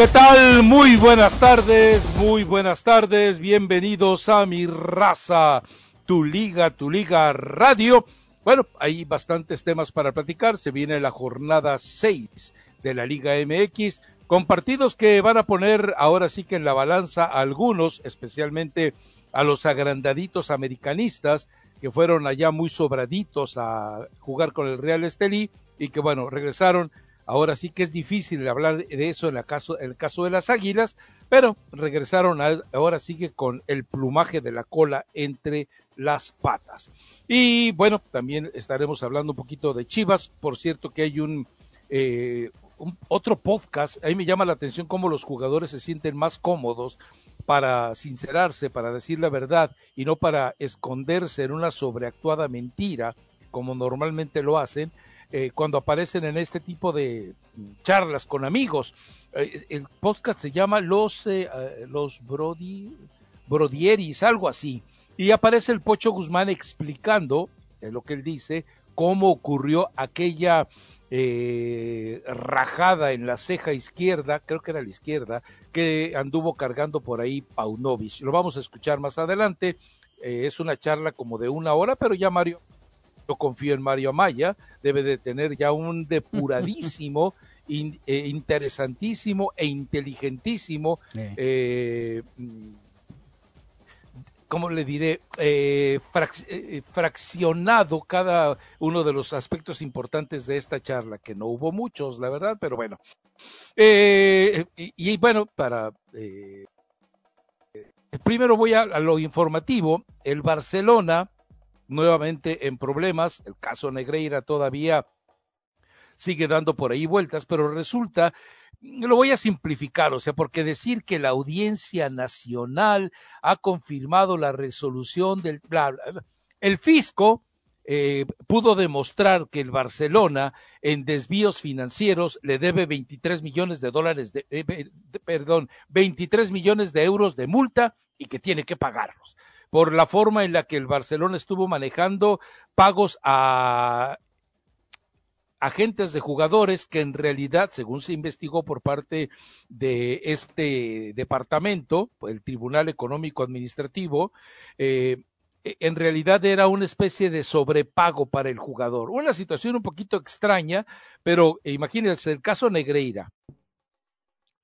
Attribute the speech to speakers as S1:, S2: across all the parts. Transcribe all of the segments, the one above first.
S1: ¿Qué tal? Muy buenas tardes, muy buenas tardes, bienvenidos a mi raza, tu liga, tu liga radio. Bueno, hay bastantes temas para platicar, se viene la jornada 6 de la Liga MX, con partidos que van a poner ahora sí que en la balanza algunos, especialmente a los agrandaditos americanistas, que fueron allá muy sobraditos a jugar con el Real Estelí y que bueno, regresaron Ahora sí que es difícil hablar de eso en, el caso, en el caso de las águilas, pero regresaron ahora sigue con el plumaje de la cola entre las patas. Y bueno, también estaremos hablando un poquito de Chivas. Por cierto que hay un, eh, un otro podcast. Ahí me llama la atención cómo los jugadores se sienten más cómodos para sincerarse, para decir la verdad y no para esconderse en una sobreactuada mentira como normalmente lo hacen eh, cuando aparecen en este tipo de charlas con amigos. Eh, el podcast se llama Los, eh, los Brody, Brodieris, algo así. Y aparece el Pocho Guzmán explicando lo que él dice, cómo ocurrió aquella rajada en la ceja izquierda, creo que era la izquierda, que anduvo cargando por ahí Paunovic. Lo vamos a escuchar más adelante. es una charla como de una hora, pero ya Mario yo confío en Mario Amaya, debe de tener ya un depuradísimo, eh, interesantísimo e inteligentísimo, eh, ¿cómo le diré? Eh, fraccionado cada uno de los aspectos importantes de esta charla, que no hubo muchos, la verdad, pero bueno. y, bueno, para... primero voy a lo informativo. El Barcelona nuevamente en problemas. El caso Negreira todavía sigue dando por ahí vueltas, pero resulta, lo voy a simplificar, o sea, porque decir que la audiencia nacional ha confirmado la resolución del bla, el fisco eh, pudo demostrar que el Barcelona en desvíos financieros le debe 23 millones de dólares de, eh, perdón, 23 millones de euros de multa y que tiene que pagarlos por la forma en la que el Barcelona estuvo manejando pagos a agentes de jugadores que en realidad, según se investigó por parte de este departamento, el Tribunal Económico Administrativo, eh, en realidad era una especie de sobrepago para el jugador. Una situación un poquito extraña, pero imagínense el caso Negreira,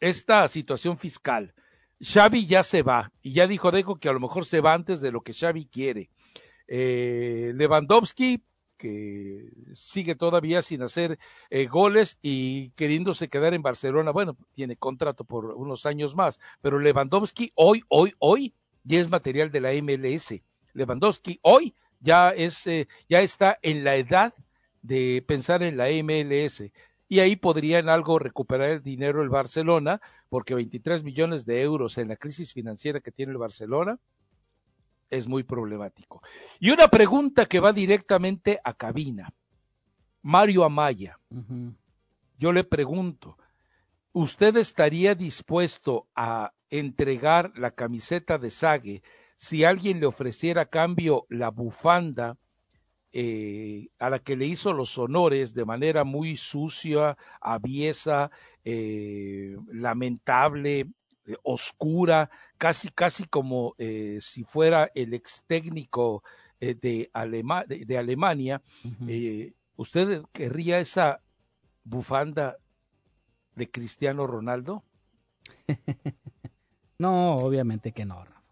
S1: esta situación fiscal Xavi ya se va y ya dijo Dejo que a lo mejor se va antes de lo que Xavi quiere. Eh, Lewandowski, que sigue todavía sin hacer eh, goles y queriéndose quedar en Barcelona, bueno, tiene contrato por unos años más, pero Lewandowski hoy, hoy, hoy ya es material de la MLS. Lewandowski hoy ya es, eh, ya está en la edad de pensar en la MLS y ahí podrían algo recuperar el dinero el Barcelona, porque 23 millones de euros en la crisis financiera que tiene el Barcelona es muy problemático. Y una pregunta que va directamente a cabina. Mario Amaya, yo le pregunto, ¿usted estaría dispuesto a entregar la camiseta de Sague si alguien le ofreciera a cambio la bufanda eh, a la que le hizo los honores de manera muy sucia, aviesa, eh, lamentable, eh, oscura, casi, casi como si fuera el ex técnico de, de, Alemania, ¿usted querría esa bufanda de Cristiano Ronaldo?
S2: no, obviamente que no, Rafa.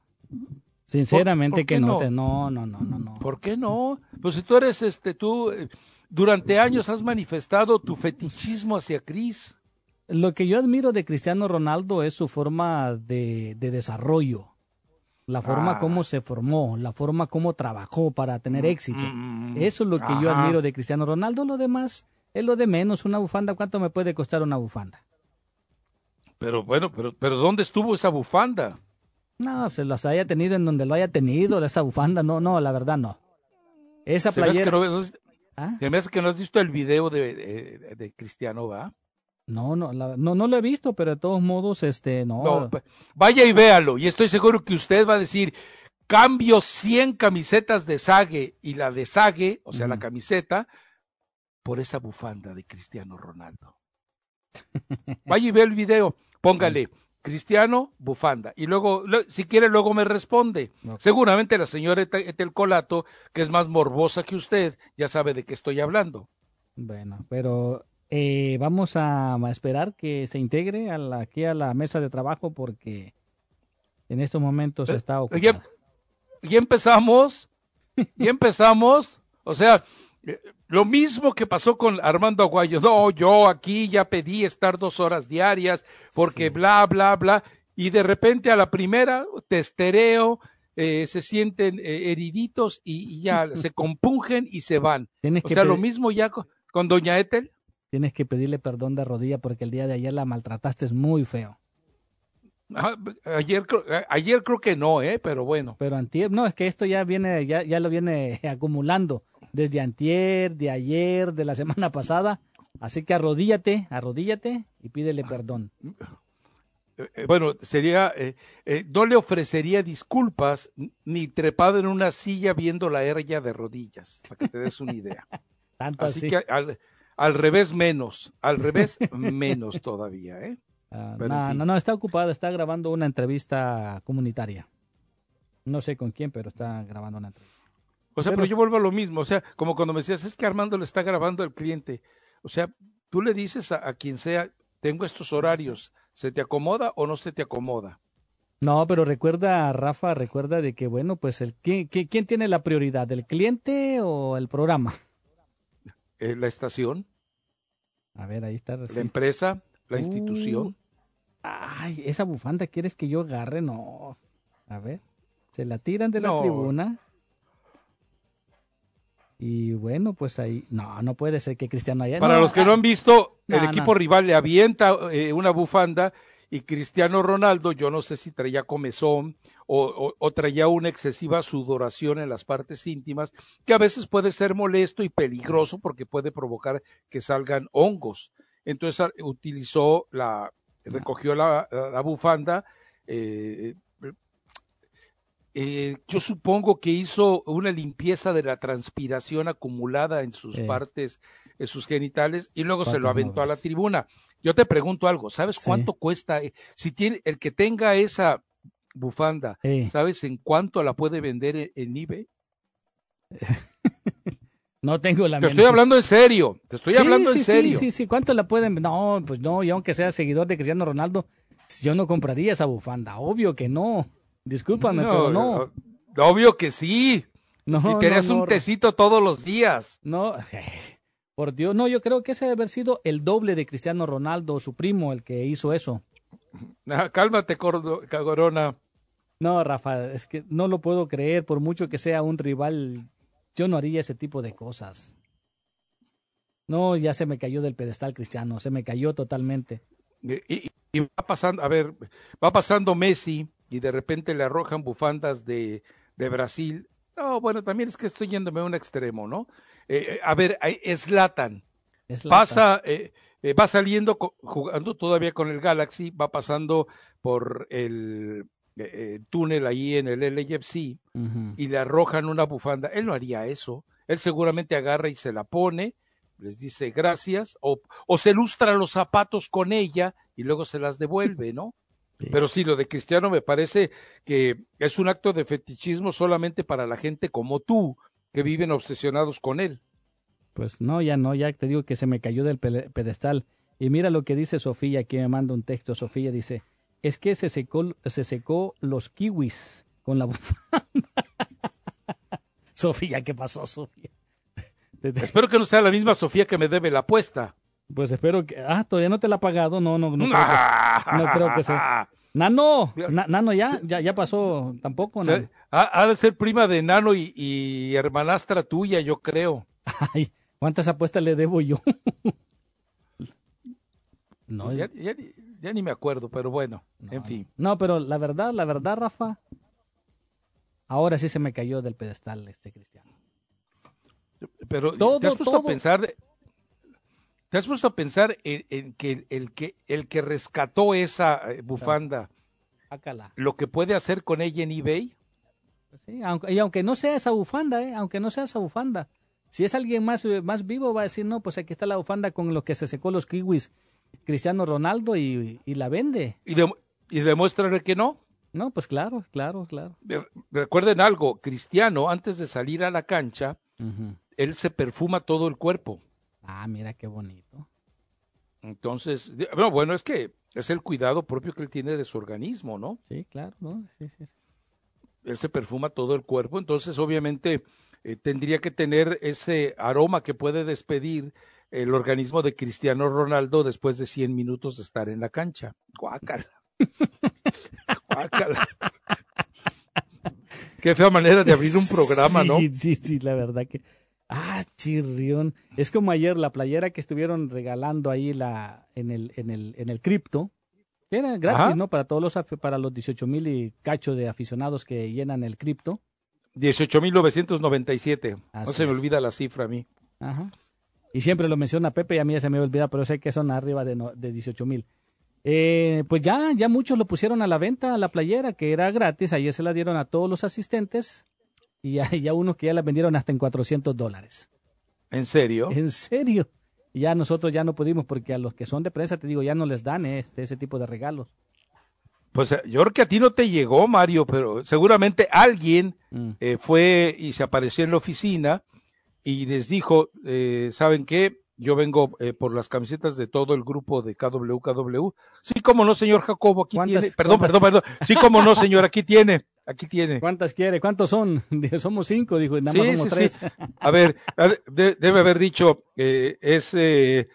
S2: Sinceramente que no? no, no, no, no, no.
S1: ¿Por qué no? Pues si tú eres este, tú eh, durante años has manifestado tu fetichismo hacia Cris.
S2: Lo que yo admiro de Cristiano Ronaldo es su forma de, desarrollo, la forma ah. como se formó, la forma como trabajó para tener mm, éxito. Mm, mm, Eso es lo que yo admiro de Cristiano Ronaldo. Lo demás es lo de menos. Una bufanda, ¿cuánto me puede costar una bufanda?
S1: Pero bueno, pero, pero ¿dónde estuvo esa bufanda?
S2: No, se las haya tenido en donde lo haya tenido, esa bufanda, no, no, la verdad no. Esa playera.
S1: ¿Ah? me hace que no has visto el video de, de, Cristiano, ¿va?
S2: No, no, no, no lo he visto, pero de todos modos, este, no.
S1: vaya y véalo, y estoy seguro que usted va a decir, cambio 100 camisetas de Sague y la de Sague, o sea, la camiseta, por esa bufanda de Cristiano Ronaldo. Vaya y ve el video, póngale. Cristiano, bufanda. Y luego, si quiere, luego me responde. Seguramente la señora Etel Colato, que es más morbosa que usted, ya sabe de qué estoy hablando.
S2: Bueno, pero eh, vamos a, esperar que se integre aquí a la mesa de trabajo porque en estos momentos eh, está ocupada.
S1: Y empezamos, y empezamos, o sea, eh, lo mismo que pasó con Armando Aguayo. No, yo aquí ya pedí estar dos horas diarias porque bla, bla, bla. Y de repente a la primera, testereo, eh, se sienten eh, heriditos y, ya se compungen y se van. o sea, lo mismo ya con, Doña Ethel.
S2: Tienes que pedirle perdón de rodilla porque el día de ayer la maltrataste es muy feo.
S1: Ah, ayer, ayer creo que no, ¿eh? Pero bueno.
S2: Pero antier, no, es que esto ya viene, ya, ya lo viene acumulando desde antier, de ayer, de la semana pasada. Así que arrodíllate, arrodíllate y pídele ah, perdón.
S1: Eh, eh, bueno, sería, eh, no le ofrecería disculpas ni trepado en una silla viendo la herlla de rodillas, para que te des una idea.
S2: Tanto así,
S1: que al, revés menos, al revés menos todavía, ¿eh?
S2: Ah, no, no, no, está ocupada, está grabando una entrevista comunitaria. No sé con quién, pero está grabando una entrevista.
S1: O sea, pero, yo vuelvo a lo mismo. O sea, como cuando me decías, es que Armando le está grabando al cliente. O sea, tú le dices a, quien sea, tengo estos horarios, ¿se te acomoda o no se te acomoda?
S2: No, pero recuerda, Rafa, recuerda de que, bueno, pues, el, ¿quién, quién tiene la prioridad, el cliente o el programa?
S1: Eh, la estación.
S2: A ver, ahí está.
S1: La empresa, la institución.
S2: Ay, esa bufanda, ¿quieres que yo agarre? No. A ver, se la tiran de la tribuna. Y bueno, pues ahí, no, no puede ser que Cristiano haya.
S1: Para los que no han visto, el equipo rival le avienta eh, una bufanda y Cristiano Ronaldo, yo no sé si traía comezón o, o, traía una excesiva sudoración en las partes íntimas, que a veces puede ser molesto y peligroso porque puede provocar que salgan hongos. Entonces ah, utilizó la, recogió la, la bufanda, eh, eh, yo supongo que hizo una limpieza de la transpiración acumulada en sus partes, en sus genitales, y luego se lo aventó a la tribuna. Yo te pregunto algo, ¿sabes cuánto cuesta? Eh, si tiene, el que tenga esa bufanda, ¿sabes en cuánto la puede vender en, en eBay?
S2: No tengo la
S1: Te estoy hablando en serio. Te estoy hablando en serio.
S2: Sí, sí, sí. ¿Cuánto la pueden? No, pues no. Y aunque sea seguidor de Cristiano Ronaldo, yo no compraría esa bufanda. Obvio que no. Discúlpame, pero no.
S1: Obvio que sí. No, y tenés un tecito todos los días.
S2: No, por Dios, no, yo creo que ese debe haber sido el doble de Cristiano Ronaldo, su primo, el que hizo eso.
S1: Ah, cálmate, Corona.
S2: No, Rafa, es que no lo puedo creer, por mucho que sea un rival, yo no haría ese tipo de cosas. No, ya se me cayó del pedestal cristiano, se me cayó totalmente.
S1: y, va pasando, a ver, va pasando Messi, y de repente le arrojan bufandas de, de Brasil. No, bueno, también es que estoy yéndome a un extremo, ¿no? Eh, eh, a ver, Slatan. Pasa, eh, va saliendo, jugando todavía con el Galaxy, va pasando por el túnel ahí en el LFC y le arrojan una bufanda. Él no haría eso. Él seguramente agarra y se la pone, les dice gracias, o, o se lustra los zapatos con ella y luego se las devuelve, ¿no? Pero sí, lo de Cristiano me parece que es un acto de fetichismo solamente para la gente como tú, que viven obsesionados con él.
S2: Pues no, ya no, ya te digo que se me cayó del pedestal. Y mira lo que dice Sofía, aquí me manda un texto. Sofía dice, es que se secó, se secó los kiwis con la bufanda. Sofía, ¿qué pasó, Sofía?
S1: Espero que no sea la misma Sofía que me debe la apuesta.
S2: Pues espero que. Ah, todavía no te la ha pagado. No, no, no. Creo que, no creo que sea. Nano, Nano ya, ya, ya pasó tampoco.
S1: ¿no? ha, de ser prima de Nano y, hermanastra tuya, yo creo.
S2: Ay, ¿cuántas apuestas le debo yo?
S1: no, ya, ya, ni me acuerdo, pero bueno, en fin.
S2: No, pero la verdad, la verdad, Rafa, ahora sí se me cayó del pedestal este cristiano.
S1: Pero todo, ¿te has puesto a pensar, te has puesto a pensar en, que el que el que rescató esa eh, bufanda, lo que puede hacer con ella en eBay?
S2: Pues sí, aunque, y aunque no sea esa bufanda, eh, aunque no sea esa bufanda, si es alguien más, eh, más vivo va a decir, no, pues aquí está la bufanda con lo que se secó los kiwis Cristiano Ronaldo y, la vende.
S1: Y, de, y demuéstrale que no.
S2: No, pues claro, claro, claro.
S1: Recuerden algo, Cristiano, antes de salir a la cancha, él se perfuma todo el cuerpo.
S2: Ah, mira qué bonito.
S1: Entonces, bueno, bueno, es que es el cuidado propio que él tiene de su organismo, ¿no?
S2: Sí, claro, ¿no? Sí, sí,
S1: Él se perfuma todo el cuerpo, entonces obviamente eh, tendría que tener ese aroma que puede despedir el organismo de Cristiano Ronaldo después de 100 minutos de estar en la cancha. Guácala. Guácala. Qué fea manera de abrir un programa, ¿no?
S2: Sí, sí, sí, la verdad que Ah, chirrión. Es como ayer la playera que estuvieron regalando ahí la, en el, en el, en el cripto. Era gratis, ¿no? Para todos los, para los 18 mil y cacho de aficionados que llenan el cripto.
S1: 18.997. No se me olvida la cifra a mí.
S2: Ajá. Y siempre lo menciona Pepe y a mí ya se me olvida, pero sé que son arriba de, de 18 mil. Eh, pues ya, ya muchos lo pusieron a la venta, a la playera, que era gratis. Ayer se la dieron a todos los asistentes y hay ya unos que ya la vendieron hasta en 400 dólares.
S1: ¿En serio?
S2: En serio. Ya nosotros ya no pudimos porque a los que son de prensa, te digo, ya no les dan este, ese tipo de regalos.
S1: Pues eh, yo creo que a ti no te llegó, Mario, pero seguramente alguien mm. eh, fue y se apareció en la oficina y les dijo, eh, ¿saben qué? Yo vengo eh, por las camisetas de todo el grupo de KWKW. Sí, como no, señor Jacobo, aquí tiene. Perdón, perdón, perdón. Sí, como no, señor, aquí tiene. Aquí tiene.
S2: ¿Cuántas quiere? ¿Cuántos son? Somos cinco, dijo, nada más somos tres.
S1: A ver, debe haber dicho, eh, es eh,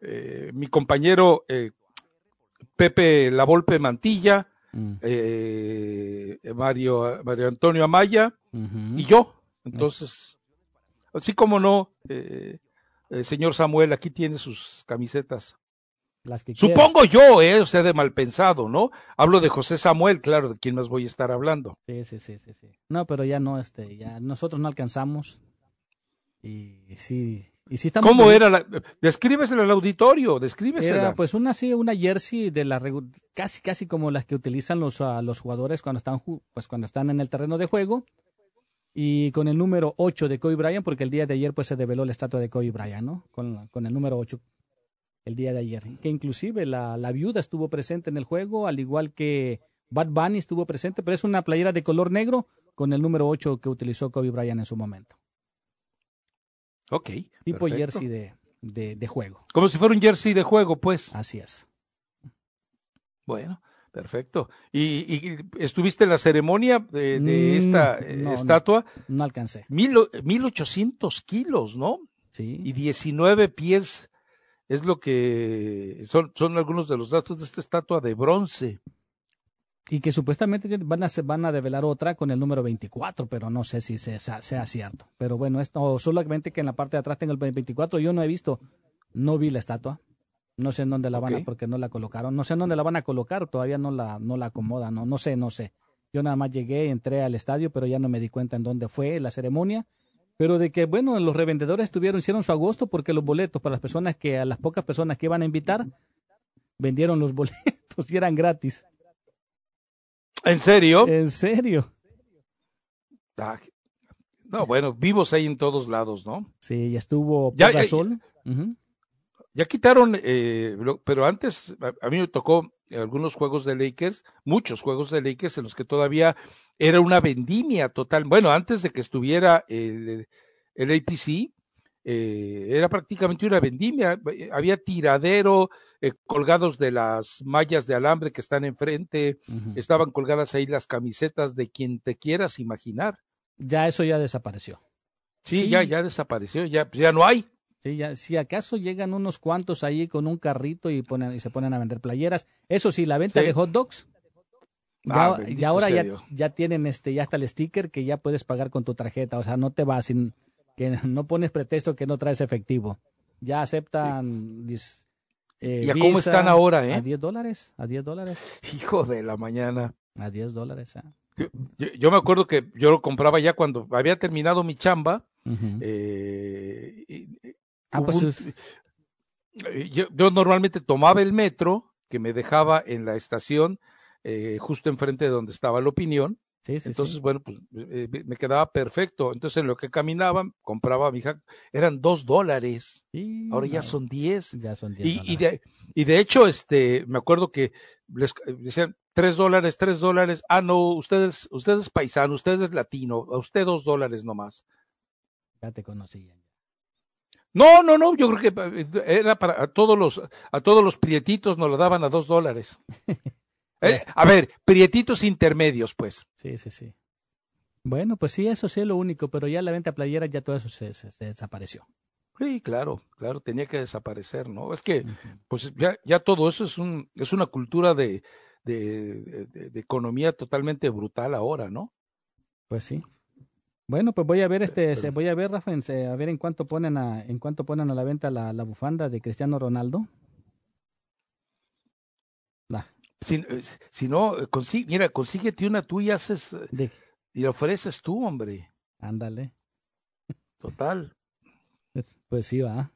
S1: eh, mi compañero eh, Pepe La Volpe Mantilla, mm. eh, Mario, Mario Antonio Amaya y yo. Entonces, así como no, eh, eh, señor Samuel, aquí tiene sus camisetas.
S2: Las que
S1: Supongo yo, eh, o sea, de mal pensado, ¿no? Hablo de José Samuel, claro, de quién más voy a estar hablando.
S2: Sí, sí, sí, sí, sí. No, pero ya no, este, ya nosotros no alcanzamos. Y sí, y sí estamos.
S1: ¿Cómo era la, descríbeselo al auditorio, descríbesela.
S2: Era pues una sí, una jersey de la casi casi como las que utilizan los, uh, los jugadores cuando están pues cuando están en el terreno de juego y con el número 8 de Kobe Bryant, porque el día de ayer pues se develó la estatua de Kobe Bryant, ¿no? Con, con el número 8 el día de ayer. Que inclusive la, la, viuda estuvo presente en el juego, al igual que Bad Bunny estuvo presente, pero es una playera de color negro con el número 8 que utilizó Kobe Bryant en su momento.
S1: Ok.
S2: Tipo jersey de, de, de juego.
S1: Como si fuera un jersey de juego, pues.
S2: Así es.
S1: Bueno, Perfecto. ¿Y, estuviste en la ceremonia de, mm, esta eh, estatua?
S2: No, alcancé.
S1: Mil, 1800 kilos, ¿no?
S2: Sí.
S1: Y 19 pies es lo que son, son algunos de los datos de esta estatua de bronce.
S2: Y que supuestamente van a, van a develar otra con el número 24, pero no sé si sea, sea cierto. Pero bueno, esto solamente que en la parte de atrás tenga el 24, yo no he visto, no vi la estatua. No sé en dónde la van a, porque no la colocaron. No sé en dónde la van a colocar, todavía no la, no la acomodan, no, no sé, no sé. Yo nada más llegué, entré al estadio, pero ya no me di cuenta en dónde fue la ceremonia. Pero de que, bueno, los revendedores tuvieron, hicieron su agosto porque los boletos para las personas que, a las pocas personas que iban a invitar, vendieron los boletos y eran gratis.
S1: ¿En serio?
S2: En serio.
S1: Ah, no, bueno, vivos hay en todos lados, ¿no?
S2: Sí, estuvo ya,
S1: quitaron, eh, pero antes a, mí me tocó algunos juegos de Lakers, muchos juegos de Lakers en los que todavía era una vendimia total. Bueno, antes de que estuviera el, el APC, eh, era prácticamente una vendimia, había tiradero, eh, colgados de las mallas de alambre que están enfrente, estaban colgadas ahí las camisetas de quien te quieras imaginar.
S2: Ya eso ya desapareció.
S1: Sí, ya, ya desapareció, ya, ya no hay.
S2: Sí, ya, si acaso llegan unos cuantos ahí con un carrito y, ponen, y se ponen a vender playeras. Eso sí, la venta de hot dogs. Ya, y ahora ya, ya, tienen este, ya está el sticker que ya puedes pagar con tu tarjeta. O sea, no te vas sin, que no pones pretexto que no traes efectivo. Ya aceptan.
S1: Eh, ¿Y a cómo están ahora, eh?
S2: A 10 dólares, a 10 dólares.
S1: Hijo de la mañana.
S2: A 10 dólares,
S1: ¿eh? yo, me acuerdo que yo lo compraba ya cuando había terminado mi chamba. eh,
S2: Ah, pues
S1: eh, yo, normalmente tomaba el metro que me dejaba en la estación eh, justo enfrente de donde estaba la opinión. Entonces, bueno, pues eh, me quedaba perfecto. Entonces, en lo que caminaba, compraba mi hija, eran dos dólares. Ahora ya son diez.
S2: Ya son diez.
S1: Y, y, de, y de hecho, este, me acuerdo que les decían tres dólares, tres dólares. Ah, no, ustedes, ustedes paisano, ustedes latino, a usted dos dólares nomás.
S2: Ya te conocían.
S1: No, no, no, yo creo que eh, era para a todos los, a todos los prietitos nos lo daban a dos dólares. Eh, a ver, prietitos intermedios, pues.
S2: Sí, sí, sí. Bueno, pues sí, eso sí es lo único, pero ya la venta playera ya todo eso se, desapareció.
S1: Sí, claro, claro, tenía que desaparecer, ¿no? Es que, pues ya, ya todo eso es un, es una cultura de, de, de economía totalmente brutal ahora, ¿no?
S2: Pues sí. Bueno, pues voy a ver este, voy a ver, Rafa, a ver en cuánto ponen a, en cuánto ponen a la venta la, la bufanda de Cristiano Ronaldo.
S1: Si, si, no, consigue, mira, consíguete una tú y haces y la ofreces tú, hombre.
S2: Ándale.
S1: Total.
S2: Pues sí, va.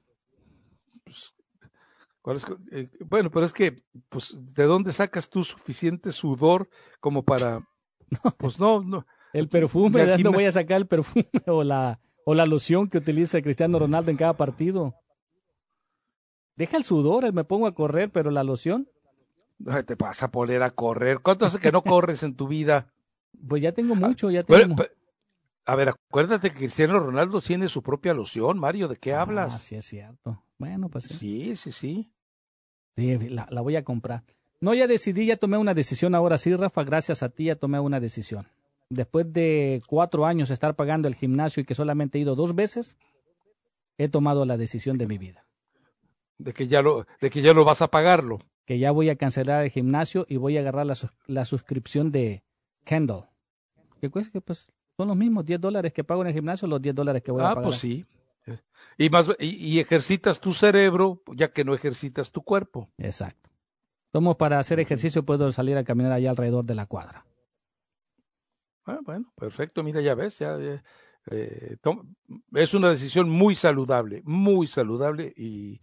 S1: Pues, eh, bueno, pero es que, pues, ¿de dónde sacas tú suficiente sudor como para, pues no, no,
S2: el perfume, ¿de dónde voy a sacar el perfume o la, o la loción que utiliza Cristiano Ronaldo en cada partido? Deja el sudor, me pongo a correr, pero la loción.
S1: Te vas a poner a correr. ¿Cuánto hace que no corres en tu vida?
S2: Pues ya tengo mucho, ya tengo.
S1: a ver, acuérdate que Cristiano Ronaldo tiene su propia loción, Mario, ¿de qué ah, hablas?
S2: Sí, es cierto. Bueno, pues sí.
S1: Sí, sí, sí.
S2: Sí, la, la voy a comprar. No, ya decidí, ya tomé una decisión ahora sí, Rafa, gracias a ti ya tomé una decisión después de cuatro años estar pagando el gimnasio y que solamente he ido dos veces, he tomado la decisión de mi vida.
S1: De que ya lo, de que ya lo vas a pagarlo.
S2: Que ya voy a cancelar el gimnasio y voy a agarrar la, suscripción de Kendall. Que cuesta pues son los mismos 10 dólares que pago en el gimnasio, los 10 dólares que voy a
S1: ah,
S2: pagar.
S1: Ah, pues sí. Y, más, y, ejercitas tu cerebro ya que no ejercitas tu cuerpo.
S2: Exacto. Como para hacer ejercicio puedo salir a caminar allá alrededor de la cuadra.
S1: Ah, bueno, perfecto, mira, ya ves, ya, eh, es una decisión muy saludable, muy saludable y,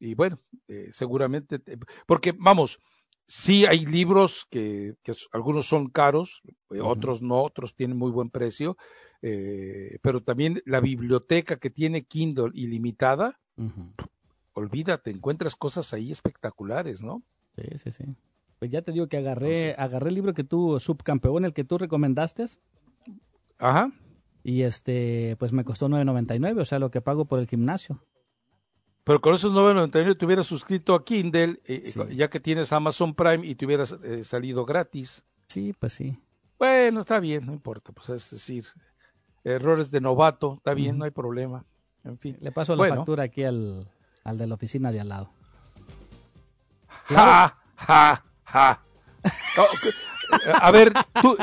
S1: y bueno, eh, seguramente, porque vamos, sí hay libros que, que algunos son caros, eh, otros no, otros tienen muy buen precio, pero también la biblioteca que tiene Kindle ilimitada, olvídate, encuentras cosas ahí espectaculares, ¿no?
S2: Sí, sí, sí. Pues ya te digo que agarré, agarré el libro que tú, subcampeón, el que tú recomendaste.
S1: Ajá.
S2: Y este, pues me costó 9.99, o sea, lo que pago por el gimnasio.
S1: Pero con esos 9.99 te hubieras suscrito a Kindle, eh, ya que tienes Amazon Prime y te hubieras eh, salido gratis.
S2: Sí, pues sí.
S1: Bueno, está bien, no importa, pues es decir, errores de novato, está bien, no hay problema. En fin.
S2: Le paso la factura aquí al, al de la oficina de al lado.
S1: ¡Ja! ¡Ja! Ja. A ver, tú,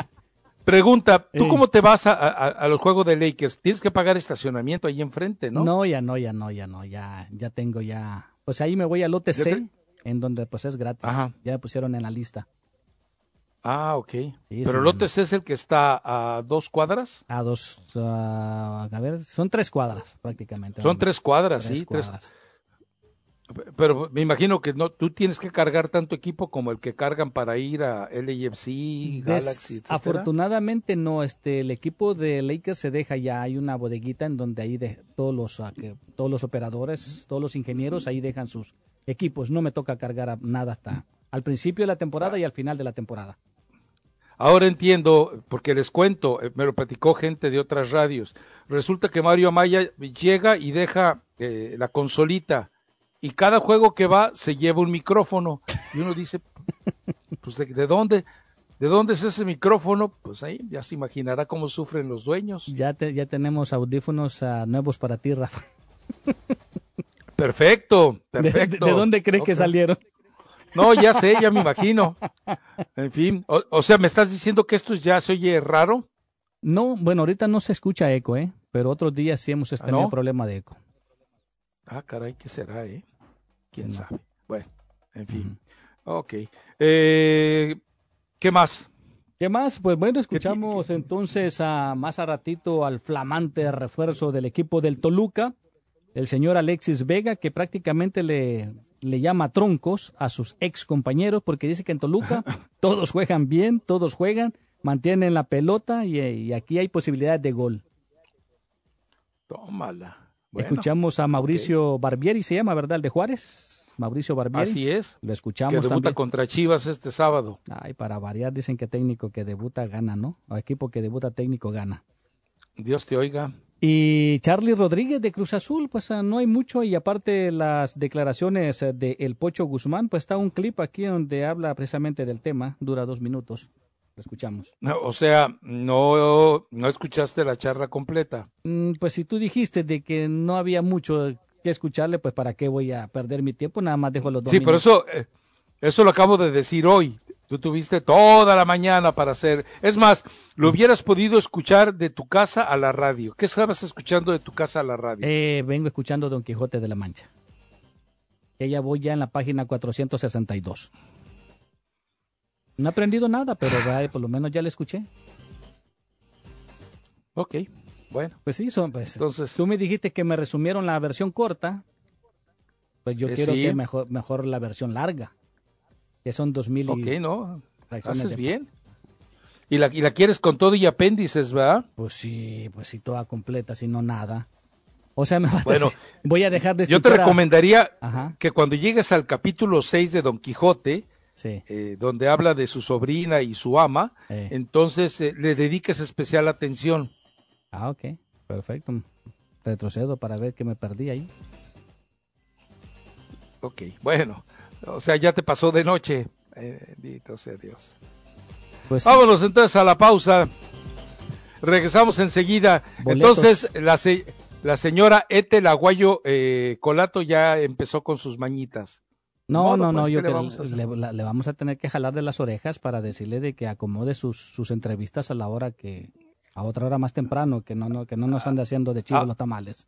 S1: pregunta, ¿tú cómo te vas a, los juegos de Lakers? Tienes que pagar estacionamiento ahí enfrente, ¿no?
S2: No, ya no, ya no, ya no, ya, ya tengo ya. Pues ahí me voy al OTC, en donde pues es gratis. Ya me pusieron en la lista.
S1: Ah, ok. Pero el OTC es el que está a dos cuadras.
S2: A dos, ah, a ver, son tres cuadras prácticamente.
S1: Son tres cuadras, sí. Tres, pero me imagino que no, tú tienes que cargar tanto equipo como el que cargan para ir a LAFC, Galaxy, etc.
S2: Afortunadamente no, este, el equipo de Lakers se deja ya, hay una bodeguita en donde ahí de todos los, ah, todos los operadores, todos los ingenieros ahí dejan sus equipos. No me toca cargar nada hasta al principio de la temporada y al final de la temporada.
S1: Ahora entiendo, porque les cuento, eh, me lo platicó gente de otras radios. Resulta que Mario Amaya llega y deja eh, la consolita y cada juego que va se lleva un micrófono. Y uno dice, pues ¿de, dónde? ¿De dónde es ese micrófono? Pues ahí ya se imaginará cómo sufren los dueños.
S2: Ya, ya tenemos audífonos uh, nuevos para ti, Rafa.
S1: Perfecto, perfecto.
S2: ¿De, dónde crees que salieron?
S1: No, ya sé, ya me imagino. En fin, o, sea, ¿me estás diciendo que esto ya se oye raro?
S2: No, bueno, ahorita no se escucha eco, ¿eh? Pero otros días sí hemos tenido ¿Ah, problema de eco.
S1: Ah, caray, ¿qué será, eh? ¿Quién sabe? Bueno, en fin. Ok. Eh, ¿Qué más?
S2: ¿Qué más? Pues bueno, escuchamos entonces a, más a ratito al flamante refuerzo del equipo del Toluca, el señor Alexis Vega, que prácticamente le, le llama troncos a sus ex compañeros porque dice que en Toluca todos juegan bien, todos juegan, mantienen la pelota y, aquí hay posibilidad de gol.
S1: Tómala.
S2: Escuchamos a Mauricio Barbieri, se llama, ¿verdad? El de Juárez. Mauricio Barbieri.
S1: Así es.
S2: Lo escuchamos
S1: que debuta contra Chivas este sábado.
S2: Ay, para variar, dicen que técnico que debuta gana, ¿no? O equipo que debuta técnico gana.
S1: Dios te oiga.
S2: Y Charlie Rodríguez de Cruz Azul, pues ah, no hay mucho y aparte las declaraciones eh, de El Pocho Guzmán, pues está un clip aquí donde habla precisamente del tema, dura dos minutos. Lo escuchamos.
S1: o sea, no, no escuchaste la charla completa.
S2: Mm, pues si tú dijiste de que no había mucho que escucharle, pues para qué voy a perder mi tiempo, nada más dejo los dos.
S1: Sí, pero eso, eh, eso lo acabo de decir hoy. Tú tuviste toda la mañana para hacer. Es más, lo hubieras podido escuchar de tu casa a la radio. ¿Qué estabas escuchando de tu casa a la radio?
S2: Eh, vengo escuchando Don Quijote de la Mancha. Ella voy ya en la página 462. No he aprendido nada, pero por lo menos ya la escuché.
S1: Ok, bueno.
S2: Pues sí, son, pues. Entonces, tú me dijiste que me resumieron la versión corta. Pues yo eh, quiero que mejor, mejor la versión larga que son dos mil.
S1: Ok, no, haces bien. ¿Y la, y la quieres con todo y apéndices, ¿verdad?
S2: Pues sí, pues sí, toda completa, si no nada. O sea, me va bueno, voy a dejar de
S1: Yo te recomendaría que cuando llegues al capítulo 6 de Don Quijote, eh, donde habla de su sobrina y su ama, entonces eh, le dediques especial atención.
S2: Ah, ok, perfecto. Retrocedo para ver qué me perdí ahí.
S1: Ok, bueno. O sea, ya te pasó de noche. Bendito sea Dios. Pues Vámonos entonces a la pausa. Regresamos enseguida. Entonces, la, la señora Etel Aguayo eh, Colato ya empezó con sus mañitas.
S2: No, no, no, pues, yo le, vamos le, vamos a tener que jalar de las orejas para decirle de que acomode sus, sus entrevistas a la hora que, a otra hora más temprano, que no, no que no nos ande haciendo de chivo ah. los tamales.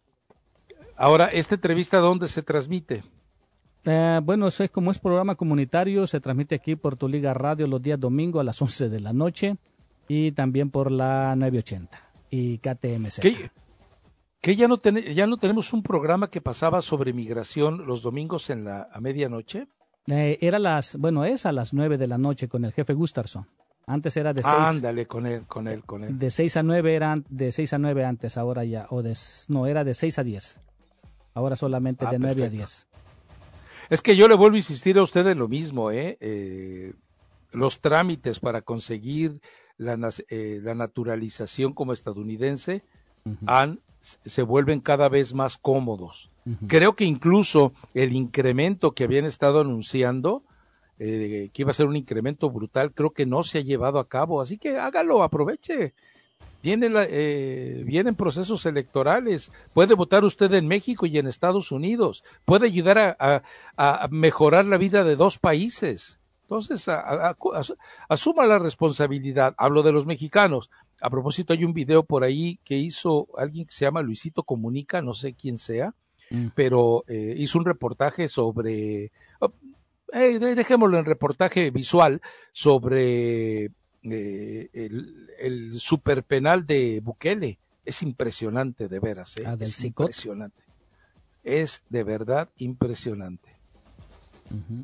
S1: Ahora, ¿esta entrevista dónde se transmite?
S2: Eh, bueno, es como es programa comunitario, se transmite aquí por tu Liga Radio los días domingo a las 11 de la noche y también por la 980 y KTMC.
S1: ¿Qué? ¿Que ya no, ya no tenemos un programa que pasaba sobre migración los domingos en la a medianoche?
S2: Eh, era las, bueno, es a las 9 de la noche con el jefe Gustarson. Antes era de 6.
S1: Ándale, con él, con él, con él.
S2: De 6 a 9 era de 6 a 9 antes, ahora ya, o de, no, era de 6 a 10. Ahora solamente ah, de 9 a 10.
S1: Es que yo le vuelvo a insistir a usted en lo mismo, ¿eh? eh los trámites para conseguir la, eh, la naturalización como estadounidense han, se vuelven cada vez más cómodos. Creo que incluso el incremento que habían estado anunciando, eh, que iba a ser un incremento brutal, creo que no se ha llevado a cabo. Así que hágalo, aproveche. Vienen, eh, vienen procesos electorales. Puede votar usted en México y en Estados Unidos. Puede ayudar a, mejorar la vida de dos países. Entonces, asuma la responsabilidad. Hablo de los mexicanos. A propósito, hay un video por ahí que hizo alguien que se llama Luisito Comunica, no sé quién sea, mm. pero eh, hizo un reportaje sobre, oh, eh, dejémoslo en reportaje visual, sobre eh, el, el superpenal de Bukele. Es impresionante, de veras. ¿eh?
S2: Ah,
S1: es impresionante. Es de verdad impresionante.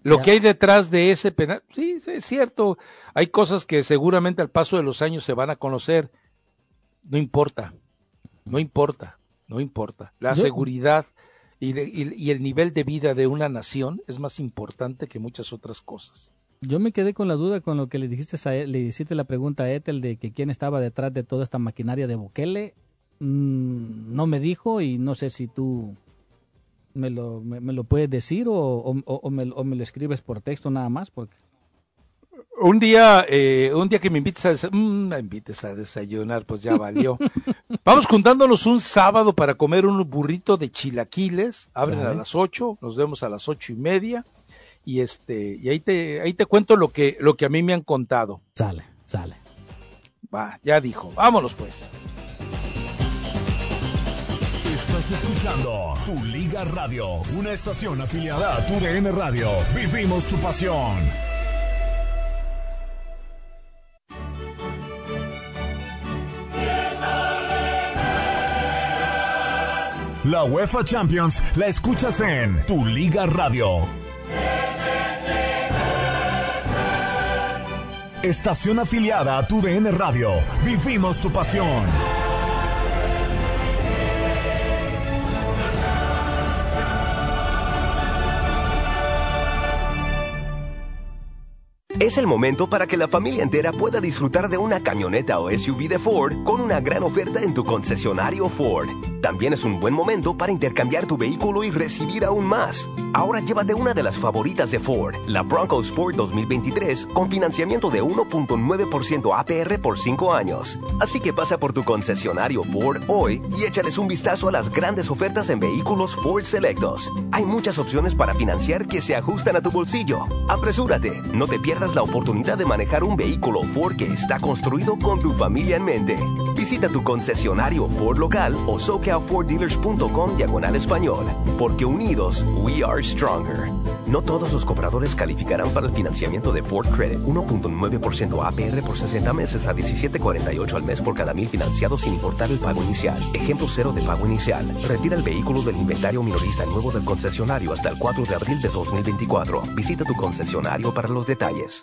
S1: Lo que hay detrás de ese penal, sí, es cierto. Hay cosas que seguramente al paso de los años se van a conocer. No importa, no importa, no importa. La seguridad y, y, el nivel de vida de una nación es más importante que muchas otras cosas.
S2: Yo me quedé con la duda con lo que le dijiste a, le hiciste la pregunta a Ethel de que quién estaba detrás de toda esta maquinaria de Bukele. Mm, no me dijo y no sé si tú me lo, me, lo puedes decir o, o, me, lo escribes por texto nada más. Porque...
S1: Un día, eh, un día que me invites a, mm, invites a desayunar, pues ya valió. Vamos juntándonos un sábado para comer un burrito de chilaquiles. Abren a las ocho, nos vemos a las ocho y media. Y este, y ahí te, ahí te cuento lo que, lo que a mí me han contado.
S2: Sale, sale.
S1: Va, ya dijo. Vámonos pues.
S3: Estás escuchando Tu Liga Radio, una estación afiliada a Tu DN Radio. Vivimos tu pasión. La UEFA Champions la escuchas en Tu Liga Radio. Estación afiliada a Tu DN Radio. Vivimos tu pasión.
S4: Es el momento para que la familia entera pueda disfrutar de una camioneta o SUV de Ford con una gran oferta en tu concesionario Ford. También es un buen momento para intercambiar tu vehículo y recibir aún más. Ahora llévate una de las favoritas de Ford, la Bronco Sport 2023, con financiamiento de 1.9% APR por 5 años. Así que pasa por tu concesionario Ford hoy y échales un vistazo a las grandes ofertas en vehículos Ford Selectos. Hay muchas opciones para financiar que se ajustan a tu bolsillo. Apresúrate, no te pierdas la oportunidad de manejar un vehículo Ford que está construido con tu familia en mente. Visita tu concesionario Ford local o SoCalFordDealers.com diagonal español, porque unidos, we are stronger. No todos los compradores calificarán para el financiamiento de Ford Credit 1.9% APR por 60 meses a 17.48 al mes por cada mil financiados sin importar el pago inicial. Ejemplo cero de pago inicial. Retira el vehículo del inventario minorista nuevo del concesionario hasta el 4 de abril de 2024. Visita tu concesionario para los detalles.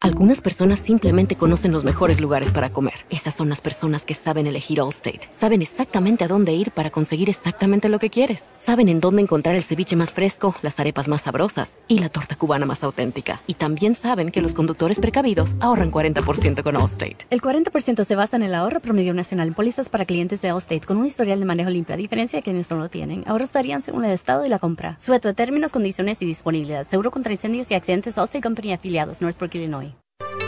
S5: Algunas personas simplemente conocen los mejores lugares para comer. Esas son las personas que saben elegir Allstate. Saben exactamente a dónde ir para conseguir exactamente lo que quieres. Saben en dónde encontrar el ceviche más fresco, las arepas más sabrosas y la torta cubana más auténtica. Y también saben que los conductores precavidos ahorran 40% con Allstate.
S6: El 40% se basa en el ahorro promedio nacional en pólizas para clientes de Allstate con un historial de manejo limpio, a diferencia de quienes no lo tienen. Ahorros varían según el estado y la compra. Sueto de términos, condiciones y disponibilidad. Seguro contra incendios y accidentes Allstate Company afiliados, Northbrook, Illinois. Thank you.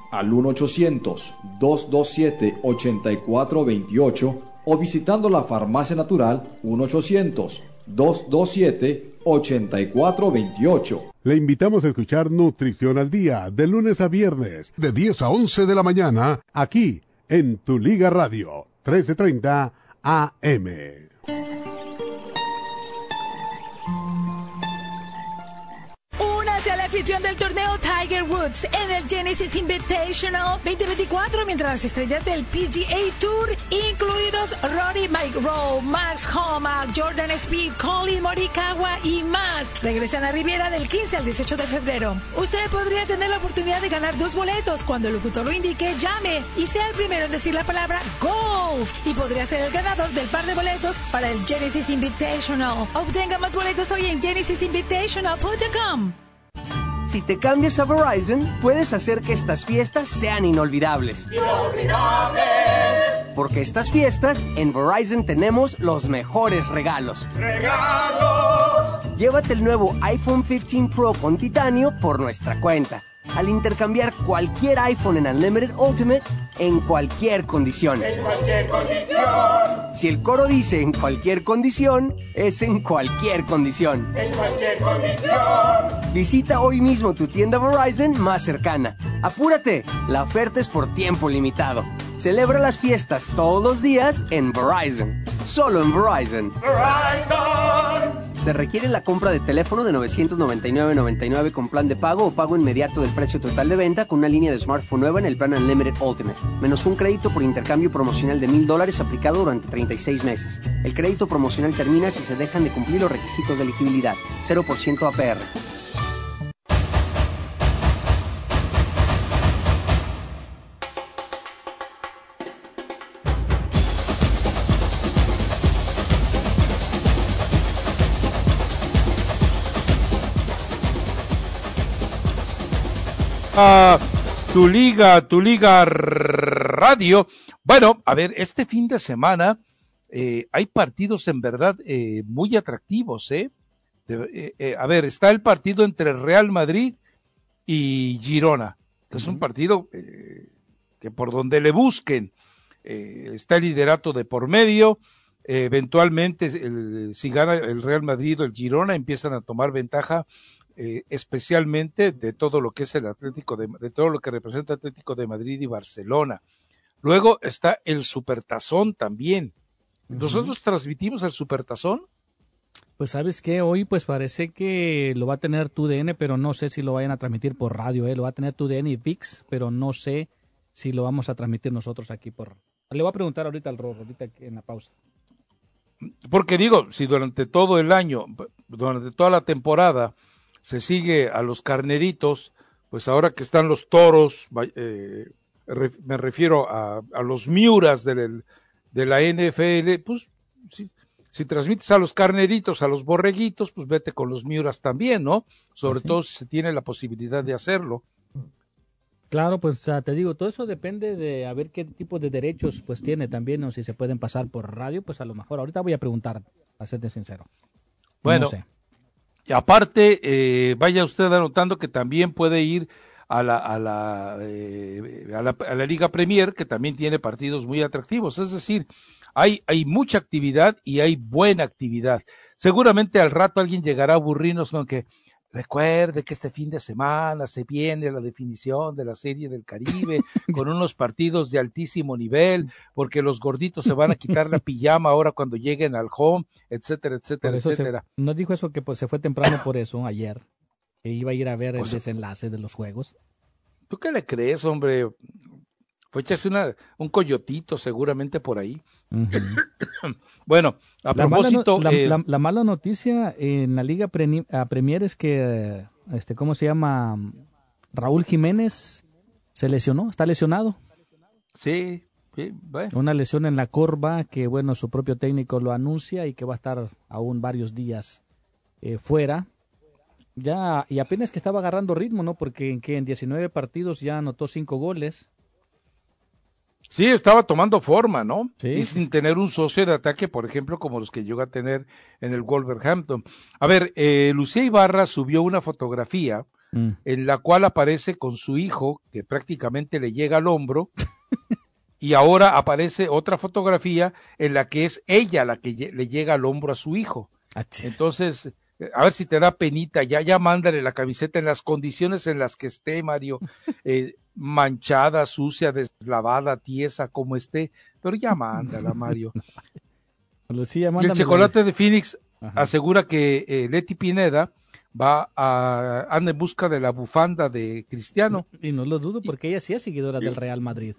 S7: al 1-800-227-8428 o visitando la farmacia natural 1-800-227-8428.
S8: Le invitamos a escuchar Nutrición al Día de lunes a viernes de 10 a 11 de la mañana aquí en Tu Liga Radio 1330 AM.
S9: Anfitrión del torneo Tiger Woods en el Genesis Invitational 2024, mientras las estrellas del PGA Tour, incluidos Rory McIlroy, Max Homa, Jordan Speed, Colin Morikawa y más, regresan a Riviera del 15 al 18 de febrero. Usted podría tener la oportunidad de ganar dos boletos. Cuando el locutor lo indique, llame y sea el primero en decir la palabra golf y podría ser el ganador del par de boletos para el Genesis Invitational. Obtenga más boletos hoy en genesisinvitational.com.
S10: Si te cambias a Verizon, puedes hacer que estas fiestas sean inolvidables. ¡Inolvidables! Porque estas fiestas, en Verizon tenemos los mejores regalos. ¡Regalos! Llévate el nuevo iPhone 15 Pro con titanio por nuestra cuenta. Al intercambiar cualquier iPhone en Unlimited Ultimate en cualquier condición.
S11: En cualquier condición.
S10: Si el coro dice en cualquier condición, es en cualquier condición.
S11: En cualquier condición.
S10: Visita hoy mismo tu tienda Verizon más cercana. Apúrate, la oferta es por tiempo limitado. Celebra las fiestas todos los días en Verizon. Solo en Verizon.
S11: Verizon.
S10: Se requiere la compra de teléfono de 999.99 con plan de pago o pago inmediato del precio total de venta con una línea de smartphone nueva en el plan Unlimited Ultimate, menos un crédito por intercambio promocional de mil dólares aplicado durante 36 meses. El crédito promocional termina si se dejan de cumplir los requisitos de elegibilidad. 0% APR.
S1: Tu liga, tu liga radio. Bueno, a ver, este fin de semana eh, hay partidos en verdad eh, muy atractivos, ¿eh? De, eh, a ver, está el partido entre Real Madrid y Girona, que es un partido que por donde le busquen está el liderato de por medio. eventualmente, el, si gana el Real Madrid o el Girona, empiezan a tomar ventaja eh, especialmente de todo lo que es el Atlético de, de todo lo que representa Atlético de Madrid y Barcelona. Luego está el Supertazón también. ¿Nosotros uh -huh. transmitimos el Supertazón?
S2: Pues sabes que hoy pues parece que lo va a tener TUDN, pero no sé si lo vayan a transmitir por radio, ¿eh? lo va a tener TUDN y VIX, pero no sé si lo vamos a transmitir nosotros aquí por... Le voy a preguntar ahorita al Rorro, ahorita en la pausa.
S1: Porque digo, si durante todo el año, durante toda la temporada, se sigue a los carneritos, pues ahora que están los toros, eh, me refiero a, a los miuras del, de la NFL, pues si, si, transmites a los carneritos, a los borreguitos, pues vete con los miuras también, ¿no? Sobre ¿Sí? todo si se tiene la posibilidad de hacerlo.
S2: Claro, pues te digo, todo eso depende de a ver qué tipo de derechos pues tiene también, o si se pueden pasar por radio, pues a lo mejor. Ahorita voy a preguntar, a serte sincero.
S1: Bueno,
S2: no sé.
S1: Aparte, eh, vaya usted anotando que también puede ir a la, a, la, eh, a, la, a la, Liga Premier, que también tiene partidos muy atractivos. Es decir, hay, hay mucha actividad y hay buena actividad. Seguramente al rato alguien llegará a aburrirnos con que recuerde que este fin de semana se viene la definición de la Serie del Caribe con unos partidos de altísimo nivel, porque los gorditos se van a quitar la pijama ahora cuando lleguen al home, etcétera, etcétera, etcétera.
S2: Se, no dijo eso que pues, se fue temprano por eso ayer, que iba a ir a ver el pues, desenlace de los juegos.
S1: ¿Tú qué le crees, hombre? Fue echarse una, un coyotito seguramente por ahí. Uh -huh. bueno, a
S2: la
S1: propósito...
S2: Mala no,
S1: eh,
S2: la, la, la, mala noticia en la Liga Pre Premier es que, este, ¿cómo se llama? Raúl Jiménez se lesionó, está lesionado.
S1: Sí, sí bueno.
S2: Una lesión en la corva que, bueno, su propio técnico lo anuncia y que va a estar aún varios días eh, fuera. Ya, y apenas que estaba agarrando ritmo, ¿no? Porque en, que en 19 partidos ya anotó 5 goles.
S1: Sí, estaba tomando forma, ¿no?
S2: Sí.
S1: Y sin tener un socio de ataque, por ejemplo, como los que llegó a tener en el Wolverhampton. A ver, eh, Lucía Ibarra subió una fotografía mm. en la cual aparece con su hijo, que prácticamente le llega al hombro, y ahora aparece otra fotografía en la que es ella la que le llega al hombro a su hijo.
S2: Achis.
S1: Entonces, a ver si te da penita, ya, ya mándale la camiseta en las condiciones en las que esté, Mario, eh, manchada, sucia, deslavada, tiesa, como esté, pero ya mándala, Mario.
S2: Lucía,
S1: el chocolate de Phoenix Ajá. asegura que eh, Leti Pineda va a anda en busca de la bufanda de Cristiano.
S2: Y no lo dudo porque ella sí es seguidora y, del Real Madrid.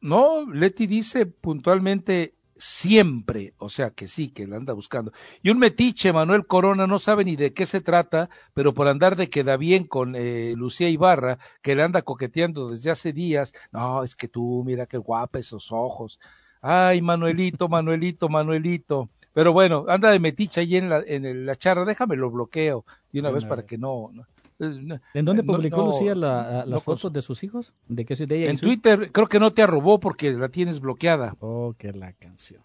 S1: No, Leti dice puntualmente siempre, o sea que sí, que la anda buscando. Y un metiche, Manuel Corona, no sabe ni de qué se trata, pero por andar de queda bien con eh, Lucía Ibarra, que le anda coqueteando desde hace días, no, es que tú, mira qué guapa esos ojos. Ay, Manuelito, Manuelito, Manuelito. Pero bueno, anda de metiche ahí en la, en el, la charra, déjame lo bloqueo de una, una vez, vez para que no, no
S2: ¿En dónde publicó no, Lucía la, las no, fotos de sus hijos? ¿De qué de ella?
S1: En Twitter, creo que no te arrobó porque la tienes bloqueada.
S2: Oh, que la canción.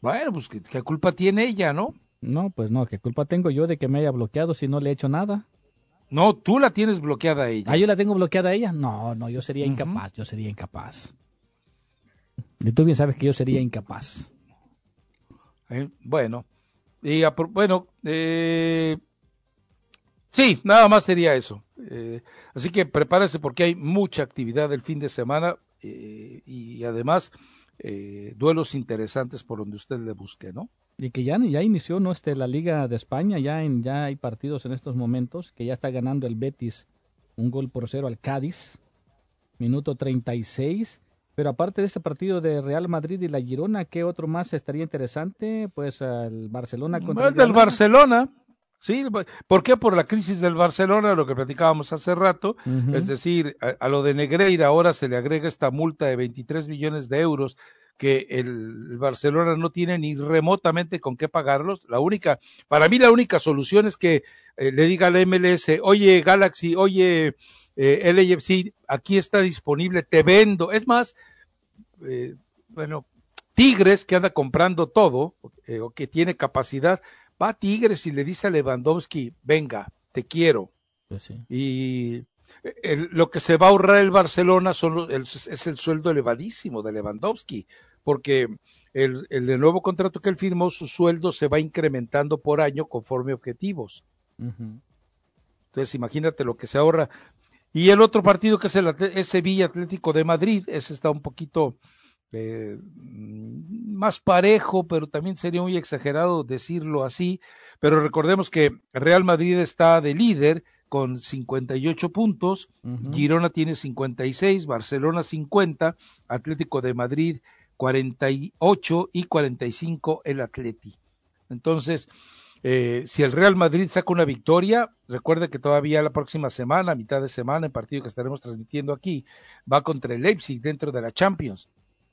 S1: Bueno, pues ¿qué, qué culpa tiene ella, ¿no?
S2: No, pues no, ¿qué culpa tengo yo de que me haya bloqueado si no le he hecho nada?
S1: No, tú la tienes bloqueada a ella.
S2: Ah, yo la tengo bloqueada a ella. No, no, yo sería incapaz, yo sería incapaz. Y tú bien sabes que yo sería incapaz.
S1: Eh, bueno, y bueno, eh, sí, nada más sería eso. Eh, así que prepárese porque hay mucha actividad el fin de semana eh, y además eh, duelos interesantes por donde usted le busque, ¿no?
S2: Y que ya, ya inició ¿no? este, la Liga de España, ya, en, ya hay partidos en estos momentos, que ya está ganando el Betis un gol por cero al Cádiz, minuto 36. Pero aparte de ese partido de Real Madrid y la Girona, ¿qué otro más estaría interesante? Pues el Barcelona contra
S1: el, del Barcelona. Sí, ¿por qué? Por la crisis del Barcelona, lo que platicábamos hace rato, es decir, a, lo de Negreira ahora se le agrega esta multa de 23 millones de euros que el, Barcelona no tiene ni remotamente con qué pagarlos. La única, para mí la única solución es que eh, le diga a la MLS, oye Galaxy, oye eh, LAFC, aquí está disponible, te vendo. Es más, eh, bueno, Tigres que anda comprando todo, eh, o que tiene capacidad, va a Tigres y le dice a Lewandowski, venga, te quiero.
S2: Pues
S1: y lo que se va a ahorrar el Barcelona son es el sueldo elevadísimo de Lewandowski, porque el, el, nuevo contrato que él firmó, su sueldo se va incrementando por año conforme objetivos. Entonces, imagínate lo que se ahorra. Y el otro partido que es el es Sevilla Atlético de Madrid, ese está un poquito eh, más parejo, pero también sería muy exagerado decirlo así. Pero recordemos que Real Madrid está de líder con 58 puntos, Girona tiene 56, Barcelona 50, Atlético de Madrid 48 y 45 el Atleti. Entonces, eh, si el Real Madrid saca una victoria, recuerde que todavía la próxima semana, mitad de semana, el partido que estaremos transmitiendo aquí, va contra el Leipzig dentro de la Champions.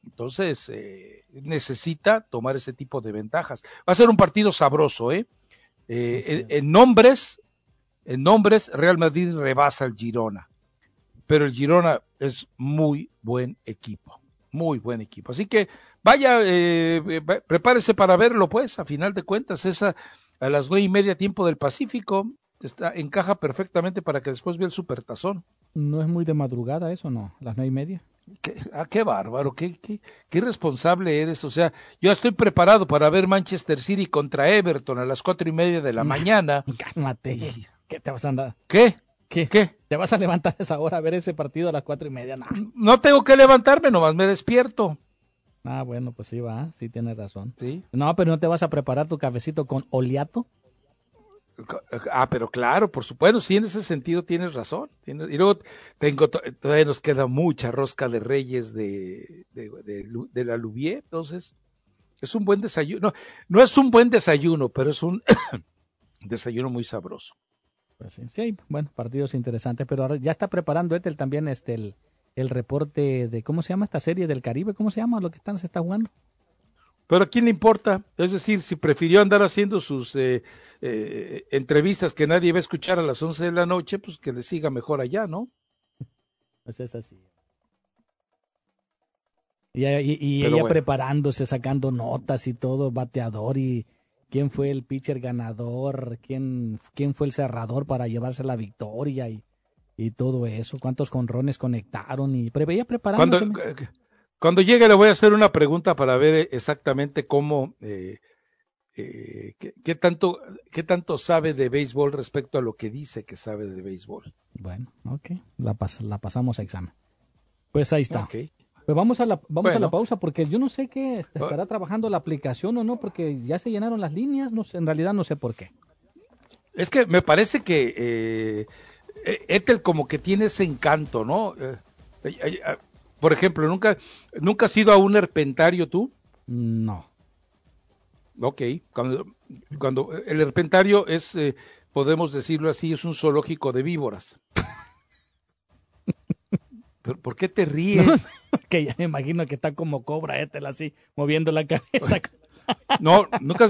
S1: Entonces, eh, necesita tomar ese tipo de ventajas. Va a ser un partido sabroso, ¿eh? eh en, nombres, en nombres, Real Madrid rebasa al Girona. Pero el Girona es muy buen equipo, muy buen equipo. Así que vaya, eh, prepárese para verlo, pues, a final de cuentas, esa a las nueve y media tiempo del Pacífico, está, encaja perfectamente para que después vea el supertazón.
S2: ¿No es muy de madrugada eso, no? ¿Las nueve y media?
S1: Qué, ah, qué bárbaro, qué, qué, qué responsable eres. O sea, yo estoy preparado para ver Manchester City contra Everton a las cuatro y media de la mañana.
S2: Cálmate. ¿Qué te vas a andar?
S1: ¿Qué?
S2: ¿Qué? ¿Qué? ¿Te vas a levantar a esa hora a ver ese partido a las cuatro y media? No,
S1: no tengo que levantarme, nomás me despierto.
S2: Ah, bueno, pues sí va, sí tienes razón.
S1: Sí.
S2: No, pero no te vas a preparar tu cafecito con oliato.
S1: Ah, pero claro, por supuesto, sí, en ese sentido tienes razón. y luego tengo, todavía nos queda mucha rosca de reyes de, de, la Louvier, entonces es un buen desayuno. No, no es un buen desayuno, pero es un desayuno muy sabroso.
S2: Pues sí, sí, bueno, partidos interesantes, pero ahora ya está preparando Ethel también este el, el reporte de, ¿cómo se llama esta serie del Caribe? ¿Cómo se llama lo que están, se está jugando?
S1: Pero a quién le importa, es decir, si prefirió andar haciendo sus eh, eh, entrevistas que nadie va a escuchar a las 11 de la noche, pues que le siga mejor allá, ¿no?
S2: Pues es así. Y, ella preparándose, sacando notas y todo, bateador y quién fue el pitcher ganador, quién, quién fue el cerrador para llevarse la victoria y, y todo eso, cuántos conrones conectaron y ella preparándose.
S1: Cuando, eh, cuando llegue le voy a hacer una pregunta para ver exactamente cómo, eh, eh, qué, tanto, qué tanto sabe de béisbol respecto a lo que dice que sabe de béisbol.
S2: Bueno, ok, la, la pasamos a examen. Pues ahí está. Pues vamos a la, vamos a la pausa porque yo no sé qué estará trabajando la aplicación o no, porque ya se llenaron las líneas, no sé, en realidad no sé por qué.
S1: Es que me parece que eh, e-, Ethel como que tiene ese encanto, ¿no? Eh, por ejemplo, ¿nunca, ¿nunca has ido a un herpentario tú?
S2: No.
S1: Ok, cuando, cuando el herpentario es, eh, podemos decirlo así, es un zoológico de víboras. ¿Por qué te ríes?
S2: que ya me imagino que está como cobra Ethel así, moviendo la cabeza.
S1: no, nunca,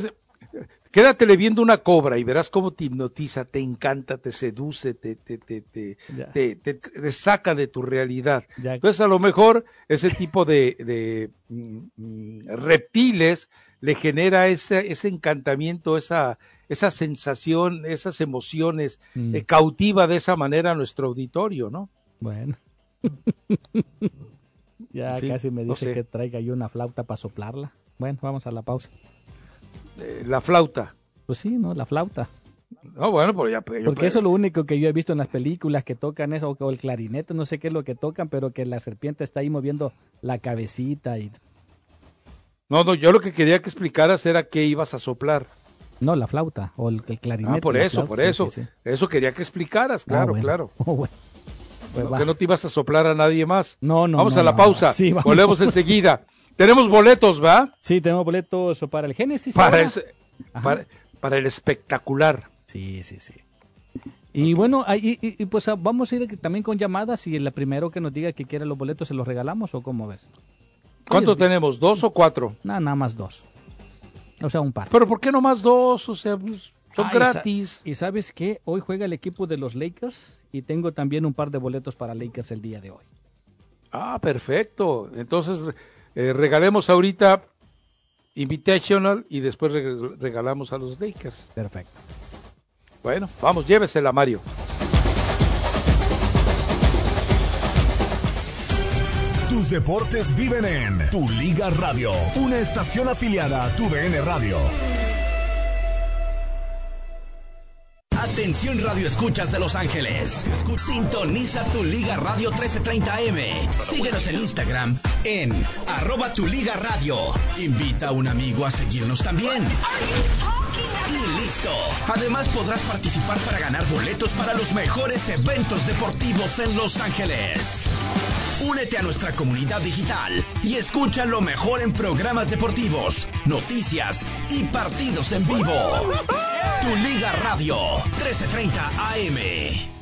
S1: Quédatele viendo una cobra y verás cómo te hipnotiza, te encanta, te seduce, te, te, te, te, te saca de tu realidad. Entonces, a lo mejor ese tipo de, de mm, reptiles le genera ese, ese encantamiento, esa, esa sensación, esas emociones,
S2: Mm.
S1: eh, cautiva de esa manera a nuestro auditorio, ¿no?
S2: Bueno. ya
S1: En fin,
S2: casi me
S1: no
S2: dice
S1: sé.
S2: que traiga yo una flauta para soplarla. Bueno, vamos a la pausa.
S1: Eh, la flauta.
S2: Pues sí, ¿no? La flauta.
S1: No, bueno, pues ya. pues, yo-
S2: Porque eso es lo único que yo he visto en las películas que tocan eso, o el clarinete, no sé qué es lo que tocan, pero que la serpiente está ahí moviendo la cabecita y...
S1: No, no, yo lo que quería que explicaras era qué ibas a soplar.
S2: No, la flauta, o el, el clarinete.
S1: Ah, por eso,
S2: flauta,
S1: por eso.
S2: sí, sí.
S1: Eso quería que explicaras,
S2: Ah,
S1: claro,
S2: bueno.
S1: claro.
S2: Oh, bueno. Pues
S1: que no te ibas a soplar a nadie más.
S2: No, no,
S1: Vamos
S2: no,
S1: a la
S2: no,
S1: pausa.
S2: Sí, vamos.
S1: Volvemos enseguida. Tenemos boletos, ¿va?
S2: Sí, tenemos boletos para el Génesis.
S1: Para, ese- para, para el espectacular.
S2: Sí, sí, sí. Y bueno, ahí- y, y, pues ah, vamos a ir también con llamadas y el primero que nos diga que quiere los boletos se los regalamos o cómo ves.
S1: ¿Cuánto
S2: Oye,
S1: tenemos? ¿Dos o cuatro?
S2: Nada, nada más dos. O sea, un par.
S1: Pero ¿por qué no más dos? O sea, pues, son
S2: Ah, y sa-
S1: gratis.
S2: Y, sabes qué? Hoy juega el equipo de los Lakers y tengo también un par de boletos para Lakers el día de hoy.
S1: Ah, perfecto. Entonces, eh, regalemos ahorita Invitational y después reg- regalamos a los Lakers.
S2: Perfecto.
S1: Bueno, vamos, llévesela, Mario.
S12: Tus deportes viven en Tu Liga Radio, una estación afiliada a Tu DN Radio.
S3: Atención Radio Escuchas de Los Ángeles. Sintoniza tu Liga Radio 1330M. Síguenos en Instagram en arroba tu Liga Radio. Invita a un amigo a seguirnos también. Y listo. Además podrás participar para ganar boletos para los mejores eventos deportivos en Los Ángeles. Únete a nuestra comunidad digital y escucha lo mejor en programas deportivos, noticias y partidos en vivo. Tu Liga Radio 1330 AM.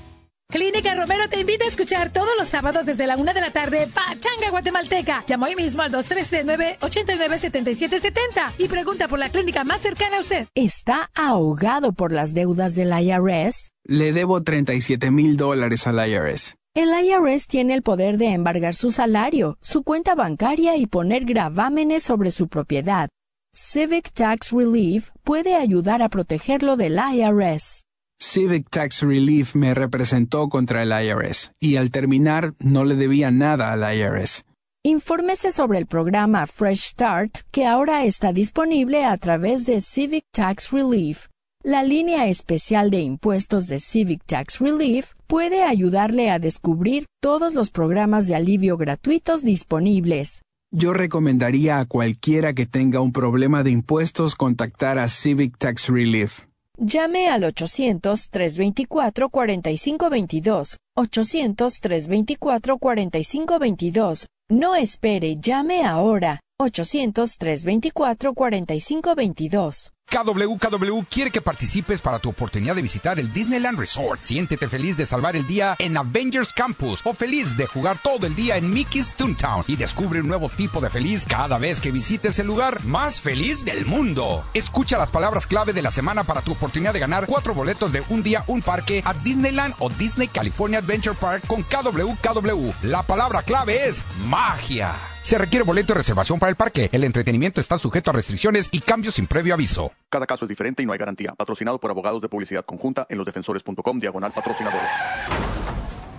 S9: Clínica Romero te invita a escuchar todos los sábados desde la una de la tarde Pachanga Guatemalteca. Llama hoy mismo al 239-897770 y pregunta por la clínica más cercana a usted.
S13: ¿Está ahogado por las deudas del IRS?
S14: Le debo 37 mil dólares al IRS.
S13: El IRS tiene el poder de embargar su salario, su cuenta bancaria y poner gravámenes sobre su propiedad. Civic Tax Relief puede ayudar a protegerlo del IRS.
S14: Civic Tax Relief me representó contra el IRS y al terminar no le debía nada al IRS.
S13: Infórmese sobre el programa Fresh Start que ahora está disponible a través de Civic Tax Relief. La línea especial de impuestos de Civic Tax Relief puede ayudarle a descubrir todos los programas de alivio gratuitos disponibles.
S14: Yo recomendaría a cualquiera que tenga un problema de impuestos contactar a Civic Tax Relief.
S13: Llame al 800-324-4522. 800-324-4522. No espere, llame ahora. 800-324-4522.
S15: KWKW quiere que participes para tu oportunidad de visitar el Disneyland Resort. Siéntete feliz de salvar el día en Avengers Campus o feliz de jugar todo el día en Mickey's Toontown y descubre un nuevo tipo de feliz cada vez que visites el lugar más feliz del mundo. Escucha las palabras clave de la semana para tu oportunidad de ganar cuatro boletos de un día, un parque a Disneyland o Disney California Adventure Park con KWKW. La palabra clave es magia. Se requiere boleto y reservación para el parque. El entretenimiento está sujeto a restricciones y cambios sin previo aviso.
S16: Cada caso es diferente y no hay garantía. Patrocinado por abogados de publicidad conjunta en losdefensores.com diagonal patrocinadores.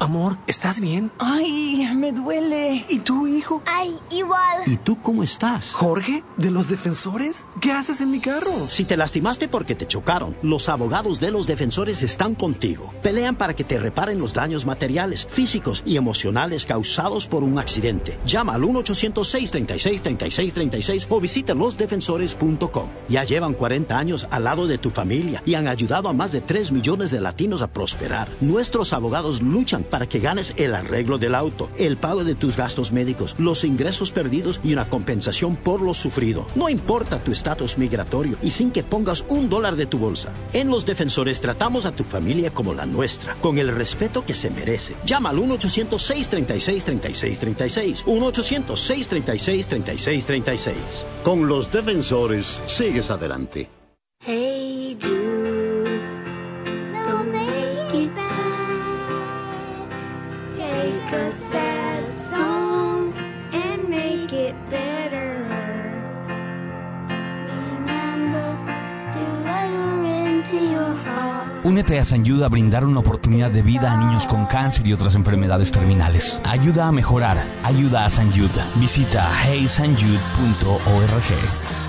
S17: Amor, ¿estás bien?
S18: Ay, me duele.
S17: ¿Y tu hijo?
S18: Ay, igual.
S17: ¿Y tú cómo estás? Jorge, ¿de los defensores? ¿Qué haces en mi carro?
S19: Si te lastimaste porque te chocaron, los abogados de los defensores están contigo. Pelean para que te reparen los daños materiales, físicos y emocionales causados por un accidente. Llama al 1-800-636-3636 o visita losdefensores.com. Ya llevan 40 años al lado de tu familia y han ayudado a más de 3 millones de latinos a prosperar. Nuestros abogados luchan para que ganes el arreglo del auto, el pago de tus gastos médicos, los ingresos perdidos y una compensación por lo sufrido. No importa tu estatus migratorio y sin que pongas un dólar de tu bolsa. En Los Defensores tratamos a tu familia como la nuestra, con el respeto que se merece. Llama al 1-800-636-3636. 1-800-636-3636.
S20: Con los defensores, sigues adelante.
S21: Únete a brindar una oportunidad de vida a niños con cáncer y otras enfermedades terminales. Ayuda a mejorar. Ayuda a San Jude. Visita heysanjude.org.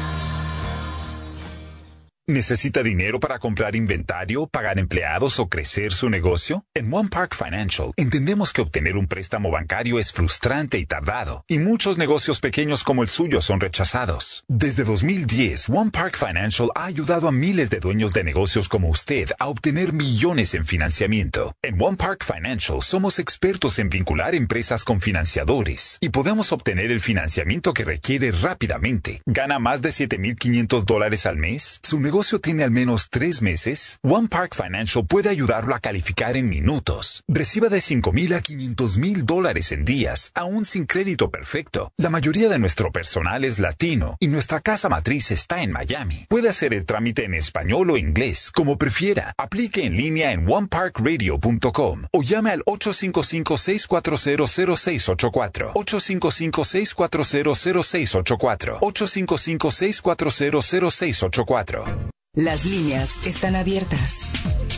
S22: ¿Necesita dinero para comprar inventario, pagar empleados o crecer su negocio? En One Park Financial entendemos que obtener un préstamo bancario es frustrante y tardado, y muchos negocios pequeños como el suyo son rechazados. Desde 2010, One Park Financial ha ayudado a miles de dueños de negocios como usted a obtener millones en financiamiento. En One Park Financial somos expertos en vincular empresas con financiadores y podemos obtener el financiamiento que requiere rápidamente. ¿Gana más de 7.500 dólares al mes? ¿Su negocio tiene al menos tres meses? One Park Financial puede ayudarlo a calificar en minutos. Reciba de 5.000 a 500.000 dólares en días, aún sin crédito perfecto. La mayoría de nuestro personal es latino y nuestra casa matriz está en Miami. Puede hacer el trámite en español o inglés, como prefiera. Aplique en línea en oneparkradio.com o llame al 855-640-0684. 855-640-0684. 855-640-0684.
S23: Las líneas están abiertas.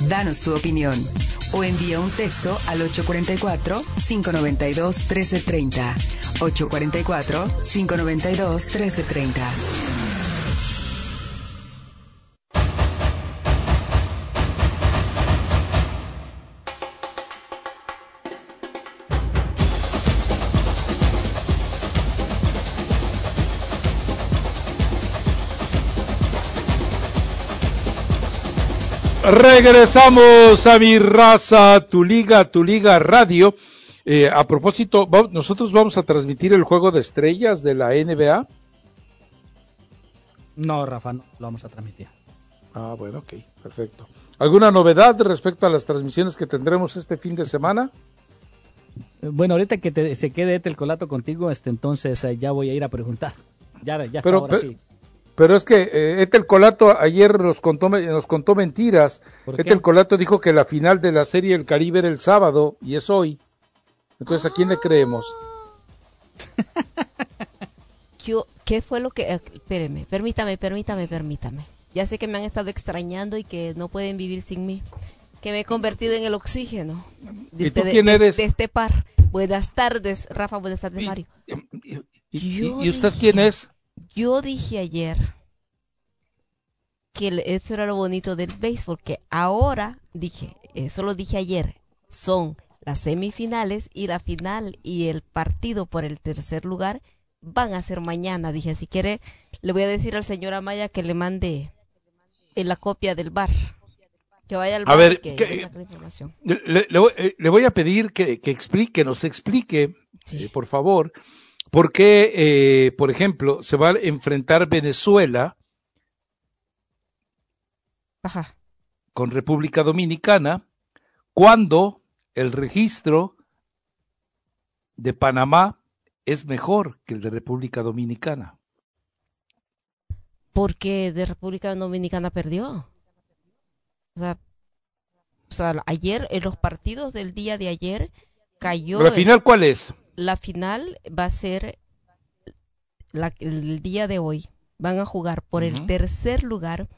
S23: Danos tu opinión o envía un texto al 844-592-1330. 844-592-1330.
S1: Regresamos a mi raza, tu liga, tu liga radio. Eh, a propósito, va- nosotros vamos a transmitir el juego de estrellas de la NBA.
S2: No, Rafa, no lo vamos a transmitir.
S1: Ah, bueno, ok, perfecto. ¿Alguna novedad respecto a las transmisiones que tendremos este fin de semana?
S2: Eh, Bueno, ahorita que te- se quede el colato contigo, este, entonces eh, ya voy a ir a preguntar. Ya, ya está,
S1: Pero,
S2: ahora sí.
S1: Pero es que eh, Etel Colato ayer nos contó, nos contó mentiras. Etel Colato dijo que la final de la serie El Caribe era el sábado y es hoy. Entonces, ¿a quién le creemos?
S24: Yo, ¿qué fue lo que... eh, espéreme, permítame, permítame, permítame. Ya sé que me han estado extrañando y que no pueden vivir sin mí. Que me he convertido en el oxígeno. De
S1: ¿Y tú
S24: ustedes-
S1: quién
S24: de-
S1: eres?
S24: De este par. Buenas tardes, Rafa, buenas tardes, Mario.
S1: ¿Y, usted
S24: dije-
S1: quién es?
S24: Yo dije ayer que eso era lo bonito del béisbol, que ahora, dije, eso lo dije ayer, son las semifinales y la final y el partido por el tercer lugar van a ser mañana. Dije, si quiere, le voy a decir al señor Amaya que le mande en la copia del bar. Que vaya al
S1: A
S24: bar
S1: ver,
S24: y que
S1: ¿qué-
S24: saque la información.
S1: Le, le voy- eh, le voy a pedir que, que explique, nos explique, eh, por favor, por qué, eh, por ejemplo, se va a enfrentar Venezuela
S24: Ajá.
S1: con República Dominicana cuando el registro de Panamá es mejor que el de República Dominicana.
S24: Porque de República Dominicana perdió. O sea, o sea, ayer, en los partidos del día de ayer, cayó.
S1: ¿La final cuál es?
S24: La final va a ser la- el día de hoy. Van a jugar por el tercer lugar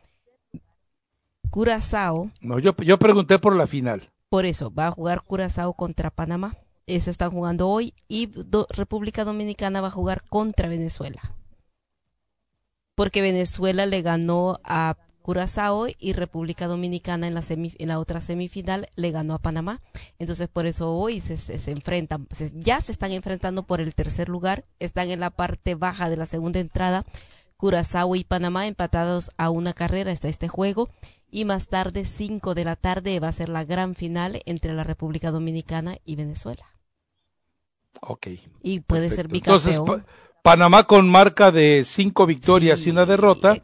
S24: Curazao.
S1: No, yo, yo pregunté por la final.
S24: Por eso, va a jugar Curazao contra Panamá. Ese están jugando hoy. Y Do- República Dominicana va a jugar contra Venezuela. Porque Venezuela le ganó a Curazao y República Dominicana en la, en la otra semifinal le ganó a Panamá. Entonces, por eso hoy se, se- se enfrentan. se- ya se están enfrentando por el tercer lugar. Están en la parte baja de la segunda entrada. Curazao y Panamá empatados a una carrera está este juego y más tarde 5 de la tarde va a ser la gran final entre la República Dominicana y Venezuela
S1: Ok.
S24: y puede ser
S1: Entonces,
S24: bicampeón
S1: Pa- Panamá con marca de cinco victorias y una derrota,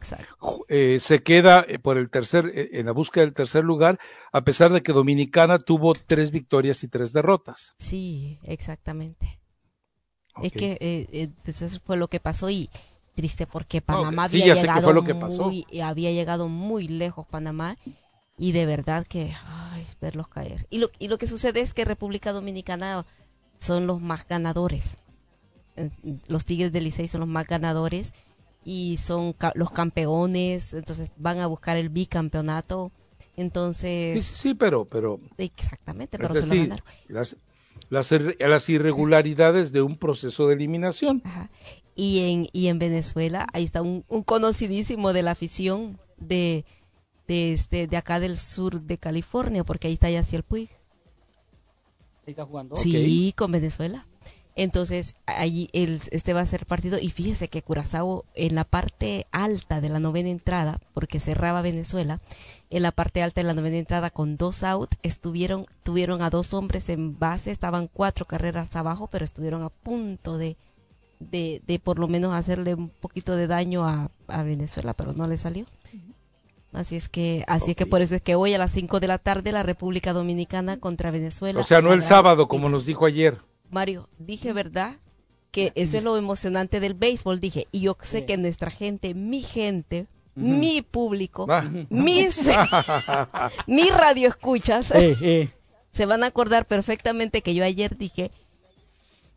S1: eh, se queda eh, por el tercer, eh, en la búsqueda del tercer lugar, a pesar de que Dominicana tuvo tres victorias y tres derrotas.
S24: sí exactamente. Es que eh, eh, eso fue lo que pasó y triste porque Panamá
S1: sí,
S24: había llegado
S1: lo que pasó.
S24: muy había llegado muy lejos Panamá y de verdad que ay, verlos caer. Y lo y lo que sucede es que República Dominicana son los más ganadores los Tigres del Licey son los más ganadores y son ca- los campeones, entonces van a buscar el bicampeonato Entonces.
S1: Sí, sí, pero, pero.
S24: Exactamente, pero
S1: es
S24: se lo mandaron.
S1: las, las, las irregularidades de un proceso de eliminación.
S24: Y en, y en Venezuela, ahí está un, un conocidísimo de la afición de, de, este, de acá del sur de California, porque ahí está Yaciel Puig.
S2: Ahí está jugando.
S24: Sí, con Venezuela. Entonces, allí el, este va a ser partido. Y fíjese que Curazao, en la parte alta de la novena entrada, porque cerraba Venezuela, en la parte alta de la novena entrada con dos out, estuvieron, tuvieron a dos hombres en base, estaban cuatro carreras abajo, pero estuvieron a punto de, de, de por lo menos hacerle un poquito de daño a, a Venezuela, pero no le salió. Así es que, así es que por eso es que hoy a las 5 de la tarde la República Dominicana contra Venezuela.
S1: O sea, no el sábado, como nos dijo ayer.
S24: Mario, dije verdad que eso es lo emocionante del béisbol, dije, y yo sé que nuestra gente, mi gente, mi público,
S1: Ah.
S24: mis, mi radio escuchas,
S2: Eh, eh.
S24: se van a acordar perfectamente que yo ayer dije,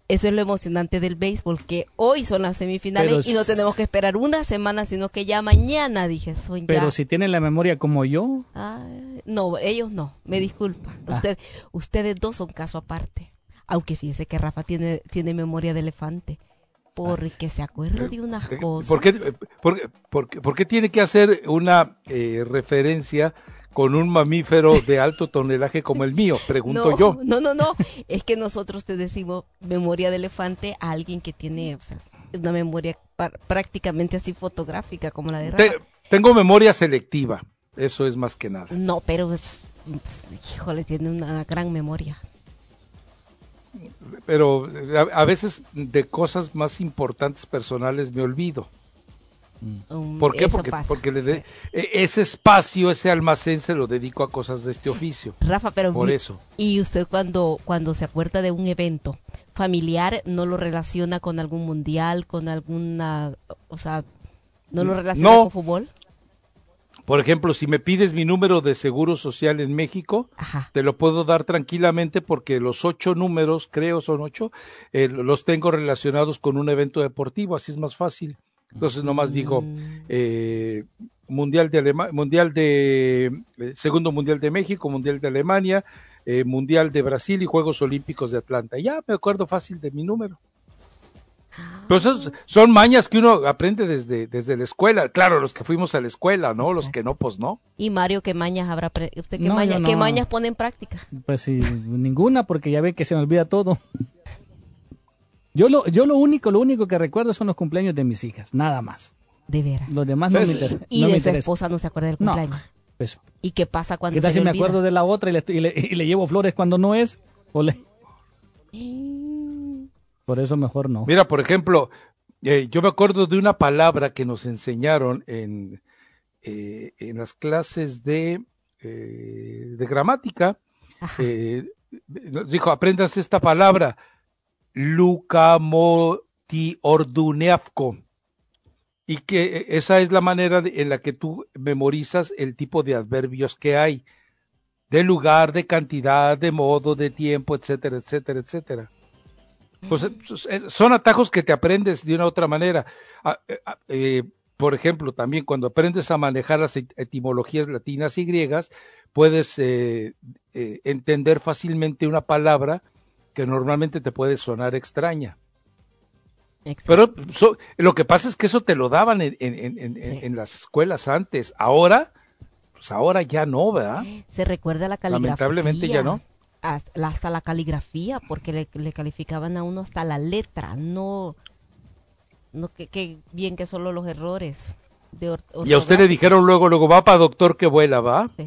S24: eso es lo emocionante del béisbol, que hoy son las semifinales
S2: Pero
S24: y no tenemos que esperar una semana, sino que ya mañana, dije, son ya.
S2: Pero si tienen la memoria como yo,
S24: Ay, no, ellos no, me disculpa.
S2: Ah.
S24: Usted, ustedes dos son caso aparte. Aunque fíjese que Rafa tiene, tiene memoria de elefante. Porque se acuerda de unas cosas.
S1: ¿Por qué, por, qué- por qué- por qué tiene que hacer una eh, referencia con un mamífero de alto tonelaje como el mío? Pregunto
S24: no,
S1: yo.
S24: No, no, no. Es que nosotros te decimos memoria de elefante a alguien que tiene o sea, una memoria prácticamente así fotográfica como la de Rafa.
S1: Te- tengo memoria selectiva. Eso es más que nada.
S24: No, pero es, es- híjole, tiene una gran memoria.
S1: Pero eh, a, a veces de cosas más importantes personales me olvido.
S24: Um,
S1: ¿Por qué?
S24: eso
S1: Porque,
S24: pasa.
S1: porque le de- e- ese espacio, ese almacén se lo dedico a cosas de este oficio.
S24: Rafa, pero
S1: Por
S24: mi-
S1: eso.
S24: Y usted cuando cuando se acuerda de un evento familiar no lo relaciona con algún mundial, con alguna, o sea, no lo relaciona
S1: No.
S24: con fútbol.
S1: Por ejemplo, si me pides mi número de seguro social en México, te lo puedo dar tranquilamente porque los ocho números, creo son ocho, eh, los tengo relacionados con un evento deportivo, así es más fácil. Entonces nomás digo, eh, mundial de Alema- mundial de eh, segundo mundial de México, mundial de Alemania, eh, mundial de Brasil y Juegos Olímpicos de Atlanta. Ya me acuerdo fácil de mi número. Pero son mañas que uno aprende desde, desde la escuela. Claro, los que fuimos a la escuela, ¿no? Los que no, pues no.
S24: Y Mario, ¿qué mañas habrá? pre- ¿Usted qué,
S2: No,
S24: mañas, qué
S2: no.
S24: mañas pone en práctica?
S2: pues sí, ninguna, porque ya ve que se me olvida todo. Yo lo, yo lo único, lo único que recuerdo son los cumpleaños de mis hijas, nada más.
S24: De veras.
S2: Los demás no me, inter-
S24: Y
S2: no me
S24: de su
S2: interesa.
S24: esposa no se acuerda del
S2: No,
S24: cumpleaños.
S2: pues,
S24: ¿Y qué pasa cuando
S2: ¿Qué tal
S24: se
S2: si
S24: le
S2: me
S24: olvida?
S2: acuerdo de la otra y le, y le- y le llevo flores cuando no es? O le- Por eso mejor no.
S1: Mira, por ejemplo, eh, yo me acuerdo de una palabra que nos enseñaron en, eh, en las clases de, eh, de gramática. Nos dijo, aprendas esta palabra, lucamotiorduneafco. Y que esa es la manera de- en la que tú memorizas el tipo de adverbios que hay. De lugar, de cantidad, de modo, de tiempo, etcétera, etcétera, etcétera. Pues eh, eh, son atajos que te aprendes de una u otra manera. Ah, eh, ah, eh, por ejemplo, también cuando aprendes a manejar las et- etimologías latinas y griegas, puedes eh, eh, entender fácilmente una palabra que normalmente te puede sonar extraña. Pero so- lo que pasa es que eso te lo daban en, en- en- en- en las escuelas antes. Ahora, pues ahora ya no, ¿verdad?
S24: Se recuerda la caligrafía.
S1: Lamentablemente ya no.
S24: Hasta, hasta la caligrafía, porque le, le calificaban a uno hasta la letra, no, no que, que bien que solo los errores. De or-
S1: Y a usted le dijeron luego, luego va para doctor que vuela, ¿va?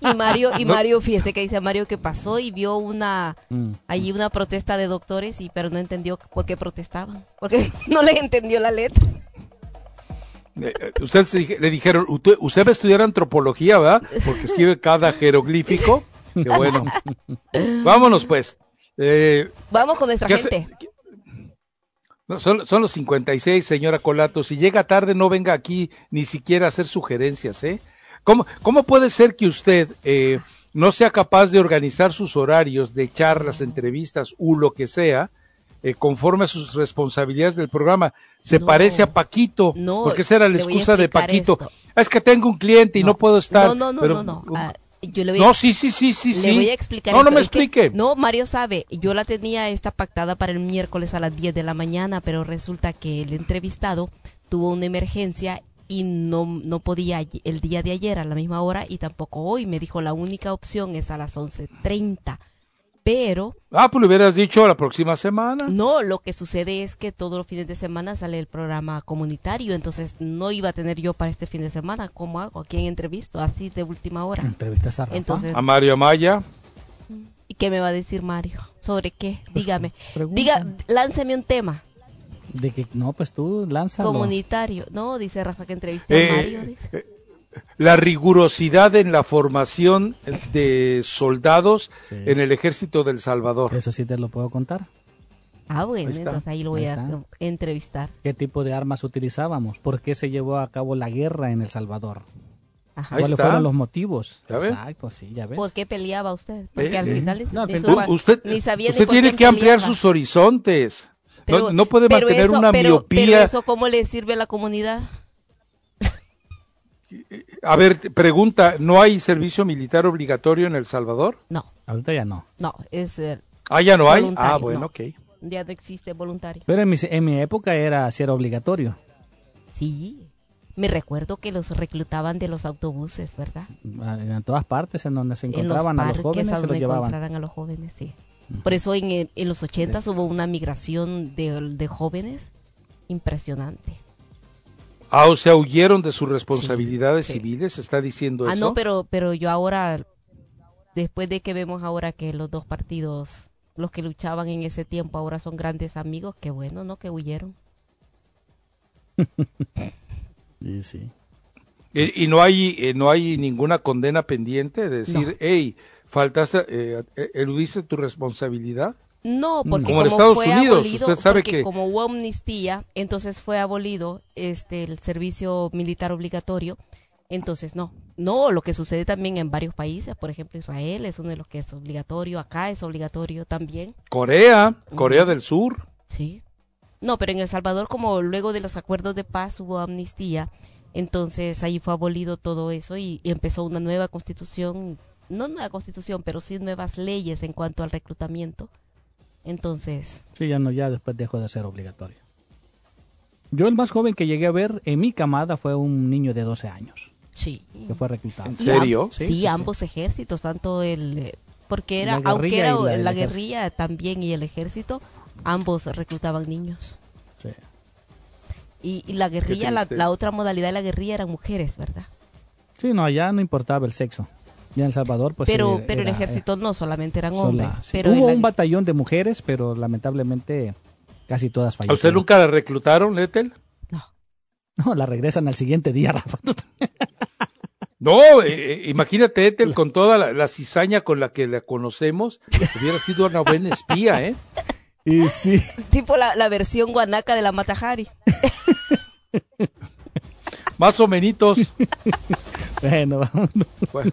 S24: Y Mario, y
S1: No.
S24: Mario, fíjese que dice Mario que pasó y vio una,
S1: Mm.
S24: allí una protesta de doctores, y pero no entendió por qué protestaban, porque no les entendió la letra.
S1: Eh, eh, usted se le dijeron, usted, usted va a estudiar antropología, ¿verdad? Porque escribe cada jeroglífico. Qué bueno. Vámonos pues. Eh,
S24: Vamos con nuestra
S1: ¿Qué hace-
S24: gente.
S1: no, son, son los 56, señora Colato. Si llega tarde, no venga aquí ni siquiera a hacer sugerencias, ¿eh? ¿Cómo, cómo puede ser que usted eh, no sea capaz de organizar sus horarios de charlas, entrevistas u lo que sea eh, conforme a sus responsabilidades del programa. Se parece a Paquito,
S24: No,
S1: porque esa era la excusa de Paquito.
S24: esto.
S1: Es que tengo un cliente y no, puedo estar.
S24: No, no, no,
S1: pero-
S24: no, no. Ah, yo le voy
S1: No,
S24: a-
S1: sí, sí, sí, sí,
S24: Le
S1: sí.
S24: voy a explicar
S1: No, no me
S24: Es que-
S1: explique.
S24: no, Mario sabe. Yo la tenía esta pactada para el miércoles a las 10 de la mañana, pero resulta que el entrevistado tuvo una emergencia y no, no podía el día de ayer a la misma hora y tampoco hoy. Me dijo la única opción es a las 11.30. Pero
S1: Ah, pues le hubieras dicho la próxima semana.
S24: no, lo que sucede es que todos los fines de semana sale el programa comunitario, entonces no iba a tener yo para este fin de semana. ¿Cómo hago? ¿A quién entrevisto? Así de última hora.
S2: Entrevistas a Rafa.
S24: Entonces,
S1: A Mario Amaya.
S24: ¿Y qué me va a decir Mario? ¿Sobre qué?
S2: Pues,
S24: Dígame.
S2: pregunta.
S24: Diga, lánceme un tema
S2: De que, no, pues tú lánzalo.
S24: comunitario. No, dice Rafa que entreviste
S1: Eh,
S24: a Mario. Dice.
S1: eh, la rigurosidad en la formación de soldados en el ejército del Salvador.
S2: Eso sí te lo puedo contar.
S24: Ah, bueno,
S2: ahí
S24: entonces ahí lo voy
S2: Ahí
S24: a entrevistar.
S2: ¿Qué tipo de armas utilizábamos? ¿Por qué se llevó a cabo la guerra en El Salvador?
S24: Ajá.
S2: ¿Cuáles
S1: está.
S2: fueron los motivos? Exacto, sí, ya ves.
S24: ¿Por qué peleaba usted? Porque
S1: Eh,
S24: al
S1: eh.
S24: final,
S2: No, al
S24: ni
S2: final-
S24: su-
S1: usted
S24: ni sabía ni
S1: usted
S24: por
S1: tiene que ampliar
S24: peleaba.
S1: sus horizontes.
S24: Pero-
S1: no, no puede
S24: pero
S1: mantener
S24: eso-
S1: una
S24: pero-
S1: miopía.
S24: Pero eso, ¿cómo le sirve a la comunidad?
S1: A ver, pregunta, ¿no hay servicio militar obligatorio en El Salvador?
S24: No,
S2: Ahorita ya no.
S24: no, es eh,
S1: Ah, ya no hay. Ah, bueno,
S24: no.
S1: ok.
S24: ya no existe voluntario.
S2: Pero en mi, en mi época era, era obligatorio.
S24: Sí, me recuerdo que los reclutaban de los autobuses, ¿verdad?
S2: Ah, En todas partes en donde se
S24: en los
S2: encontraban a los jóvenes
S24: a
S2: se los llevaban.
S24: encontraran a los jóvenes, sí. Por eso en, en los 80 hubo una migración de, de jóvenes impresionante.
S1: Ah, o sea, huyeron de sus responsabilidades civiles, está diciendo
S24: Ah,
S1: eso.
S24: no, pero, pero yo ahora, después de que vemos ahora que los dos partidos, los que luchaban en ese tiempo, ahora son grandes amigos, qué bueno, ¿no? Que huyeron.
S2: Sí, sí.
S1: Y, y no hay eh, no hay ninguna condena pendiente de decir,
S24: No.
S1: hey, faltaste, eh, eh, eludiste tu responsabilidad.
S24: No, porque
S1: Como en
S24: como
S1: Estados
S24: fue
S1: Unidos,
S24: abolido,
S1: usted sabe
S24: porque
S1: que-
S24: como hubo amnistía, entonces fue abolido este el servicio militar obligatorio. Entonces, no, no, lo que sucede también en varios países, por ejemplo, Israel es uno de los que es obligatorio, acá es obligatorio también.
S1: Corea, Corea del Sur.
S24: Sí. No, pero en El Salvador, como luego de los acuerdos de paz hubo amnistía, entonces ahí fue abolido todo eso y, y empezó una nueva constitución, no nueva constitución, pero sí nuevas leyes en cuanto al reclutamiento. Entonces,
S2: Sí, ya no, ya después dejó de ser obligatorio. Yo el más joven que llegué a ver en mi camada fue un niño de 12 años.
S24: Sí.
S2: Que fue reclutado.
S1: ¿En serio?
S24: Sí, ambos ejércitos, tanto el... Porque era, aunque era
S2: la-
S24: guerrilla también y el ejército, ambos reclutaban niños.
S2: Sí.
S24: Y, y la guerrilla, la, la otra modalidad de la guerrilla eran mujeres, ¿verdad?
S2: Sí, no, allá no importaba el sexo. Ya en El Salvador, pues.
S24: pero pero el
S2: era,
S24: ejército no solamente eran
S2: sola-
S24: hombres.
S2: sí.
S24: Pero
S2: Hubo
S24: la-
S2: un batallón de mujeres, pero lamentablemente casi todas
S1: ¿A usted
S2: fallecieron.
S1: nunca la reclutaron, Letel?
S2: No, la regresan al siguiente día, Rafa.
S1: No, eh, eh, imagínate, Ethel, con toda la, la cizaña con la que la conocemos, hubiera sido una buena espía, ¿eh?
S2: Y sí.
S24: tipo la, la versión guanaca de la Matajari.
S1: Más o menos.
S2: bueno, vámonos.
S1: Bueno,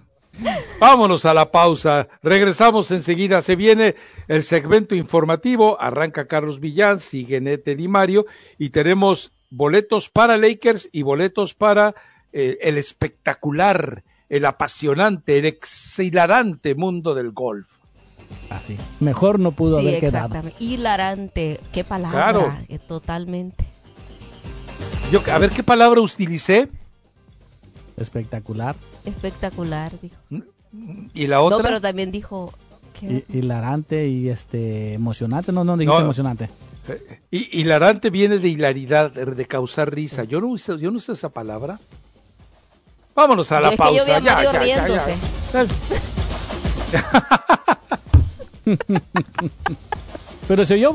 S1: vámonos a la pausa. Regresamos enseguida. Se viene el segmento informativo. Arranca Carlos Villán, sigue Nete Di Mario y tenemos boletos para Lakers y boletos para eh, el espectacular, el apasionante, el exhilarante mundo del golf.
S2: Así. Mejor no pudo
S24: sí,
S2: haber quedado.
S24: exactamente. Hilarante. Qué palabra.
S1: Claro.
S24: eh, Totalmente.
S1: Yo, a ver qué palabra utilicé.
S2: Espectacular.
S24: Espectacular, dijo.
S1: ¿Y la otra?
S24: No, pero también dijo... que-
S2: Y- hilarante y este emocionante. No, no dijiste
S1: No.
S2: emocionante.
S1: Y, hilarante viene de hilaridad, de causar risa. Yo no uso, yo no uso esa palabra. Vámonos a la
S24: Es que yo
S1: pausa.
S24: vi a
S1: ya,
S24: Mario
S1: ya, ya, ya.
S24: riéndose.
S2: Pero si yo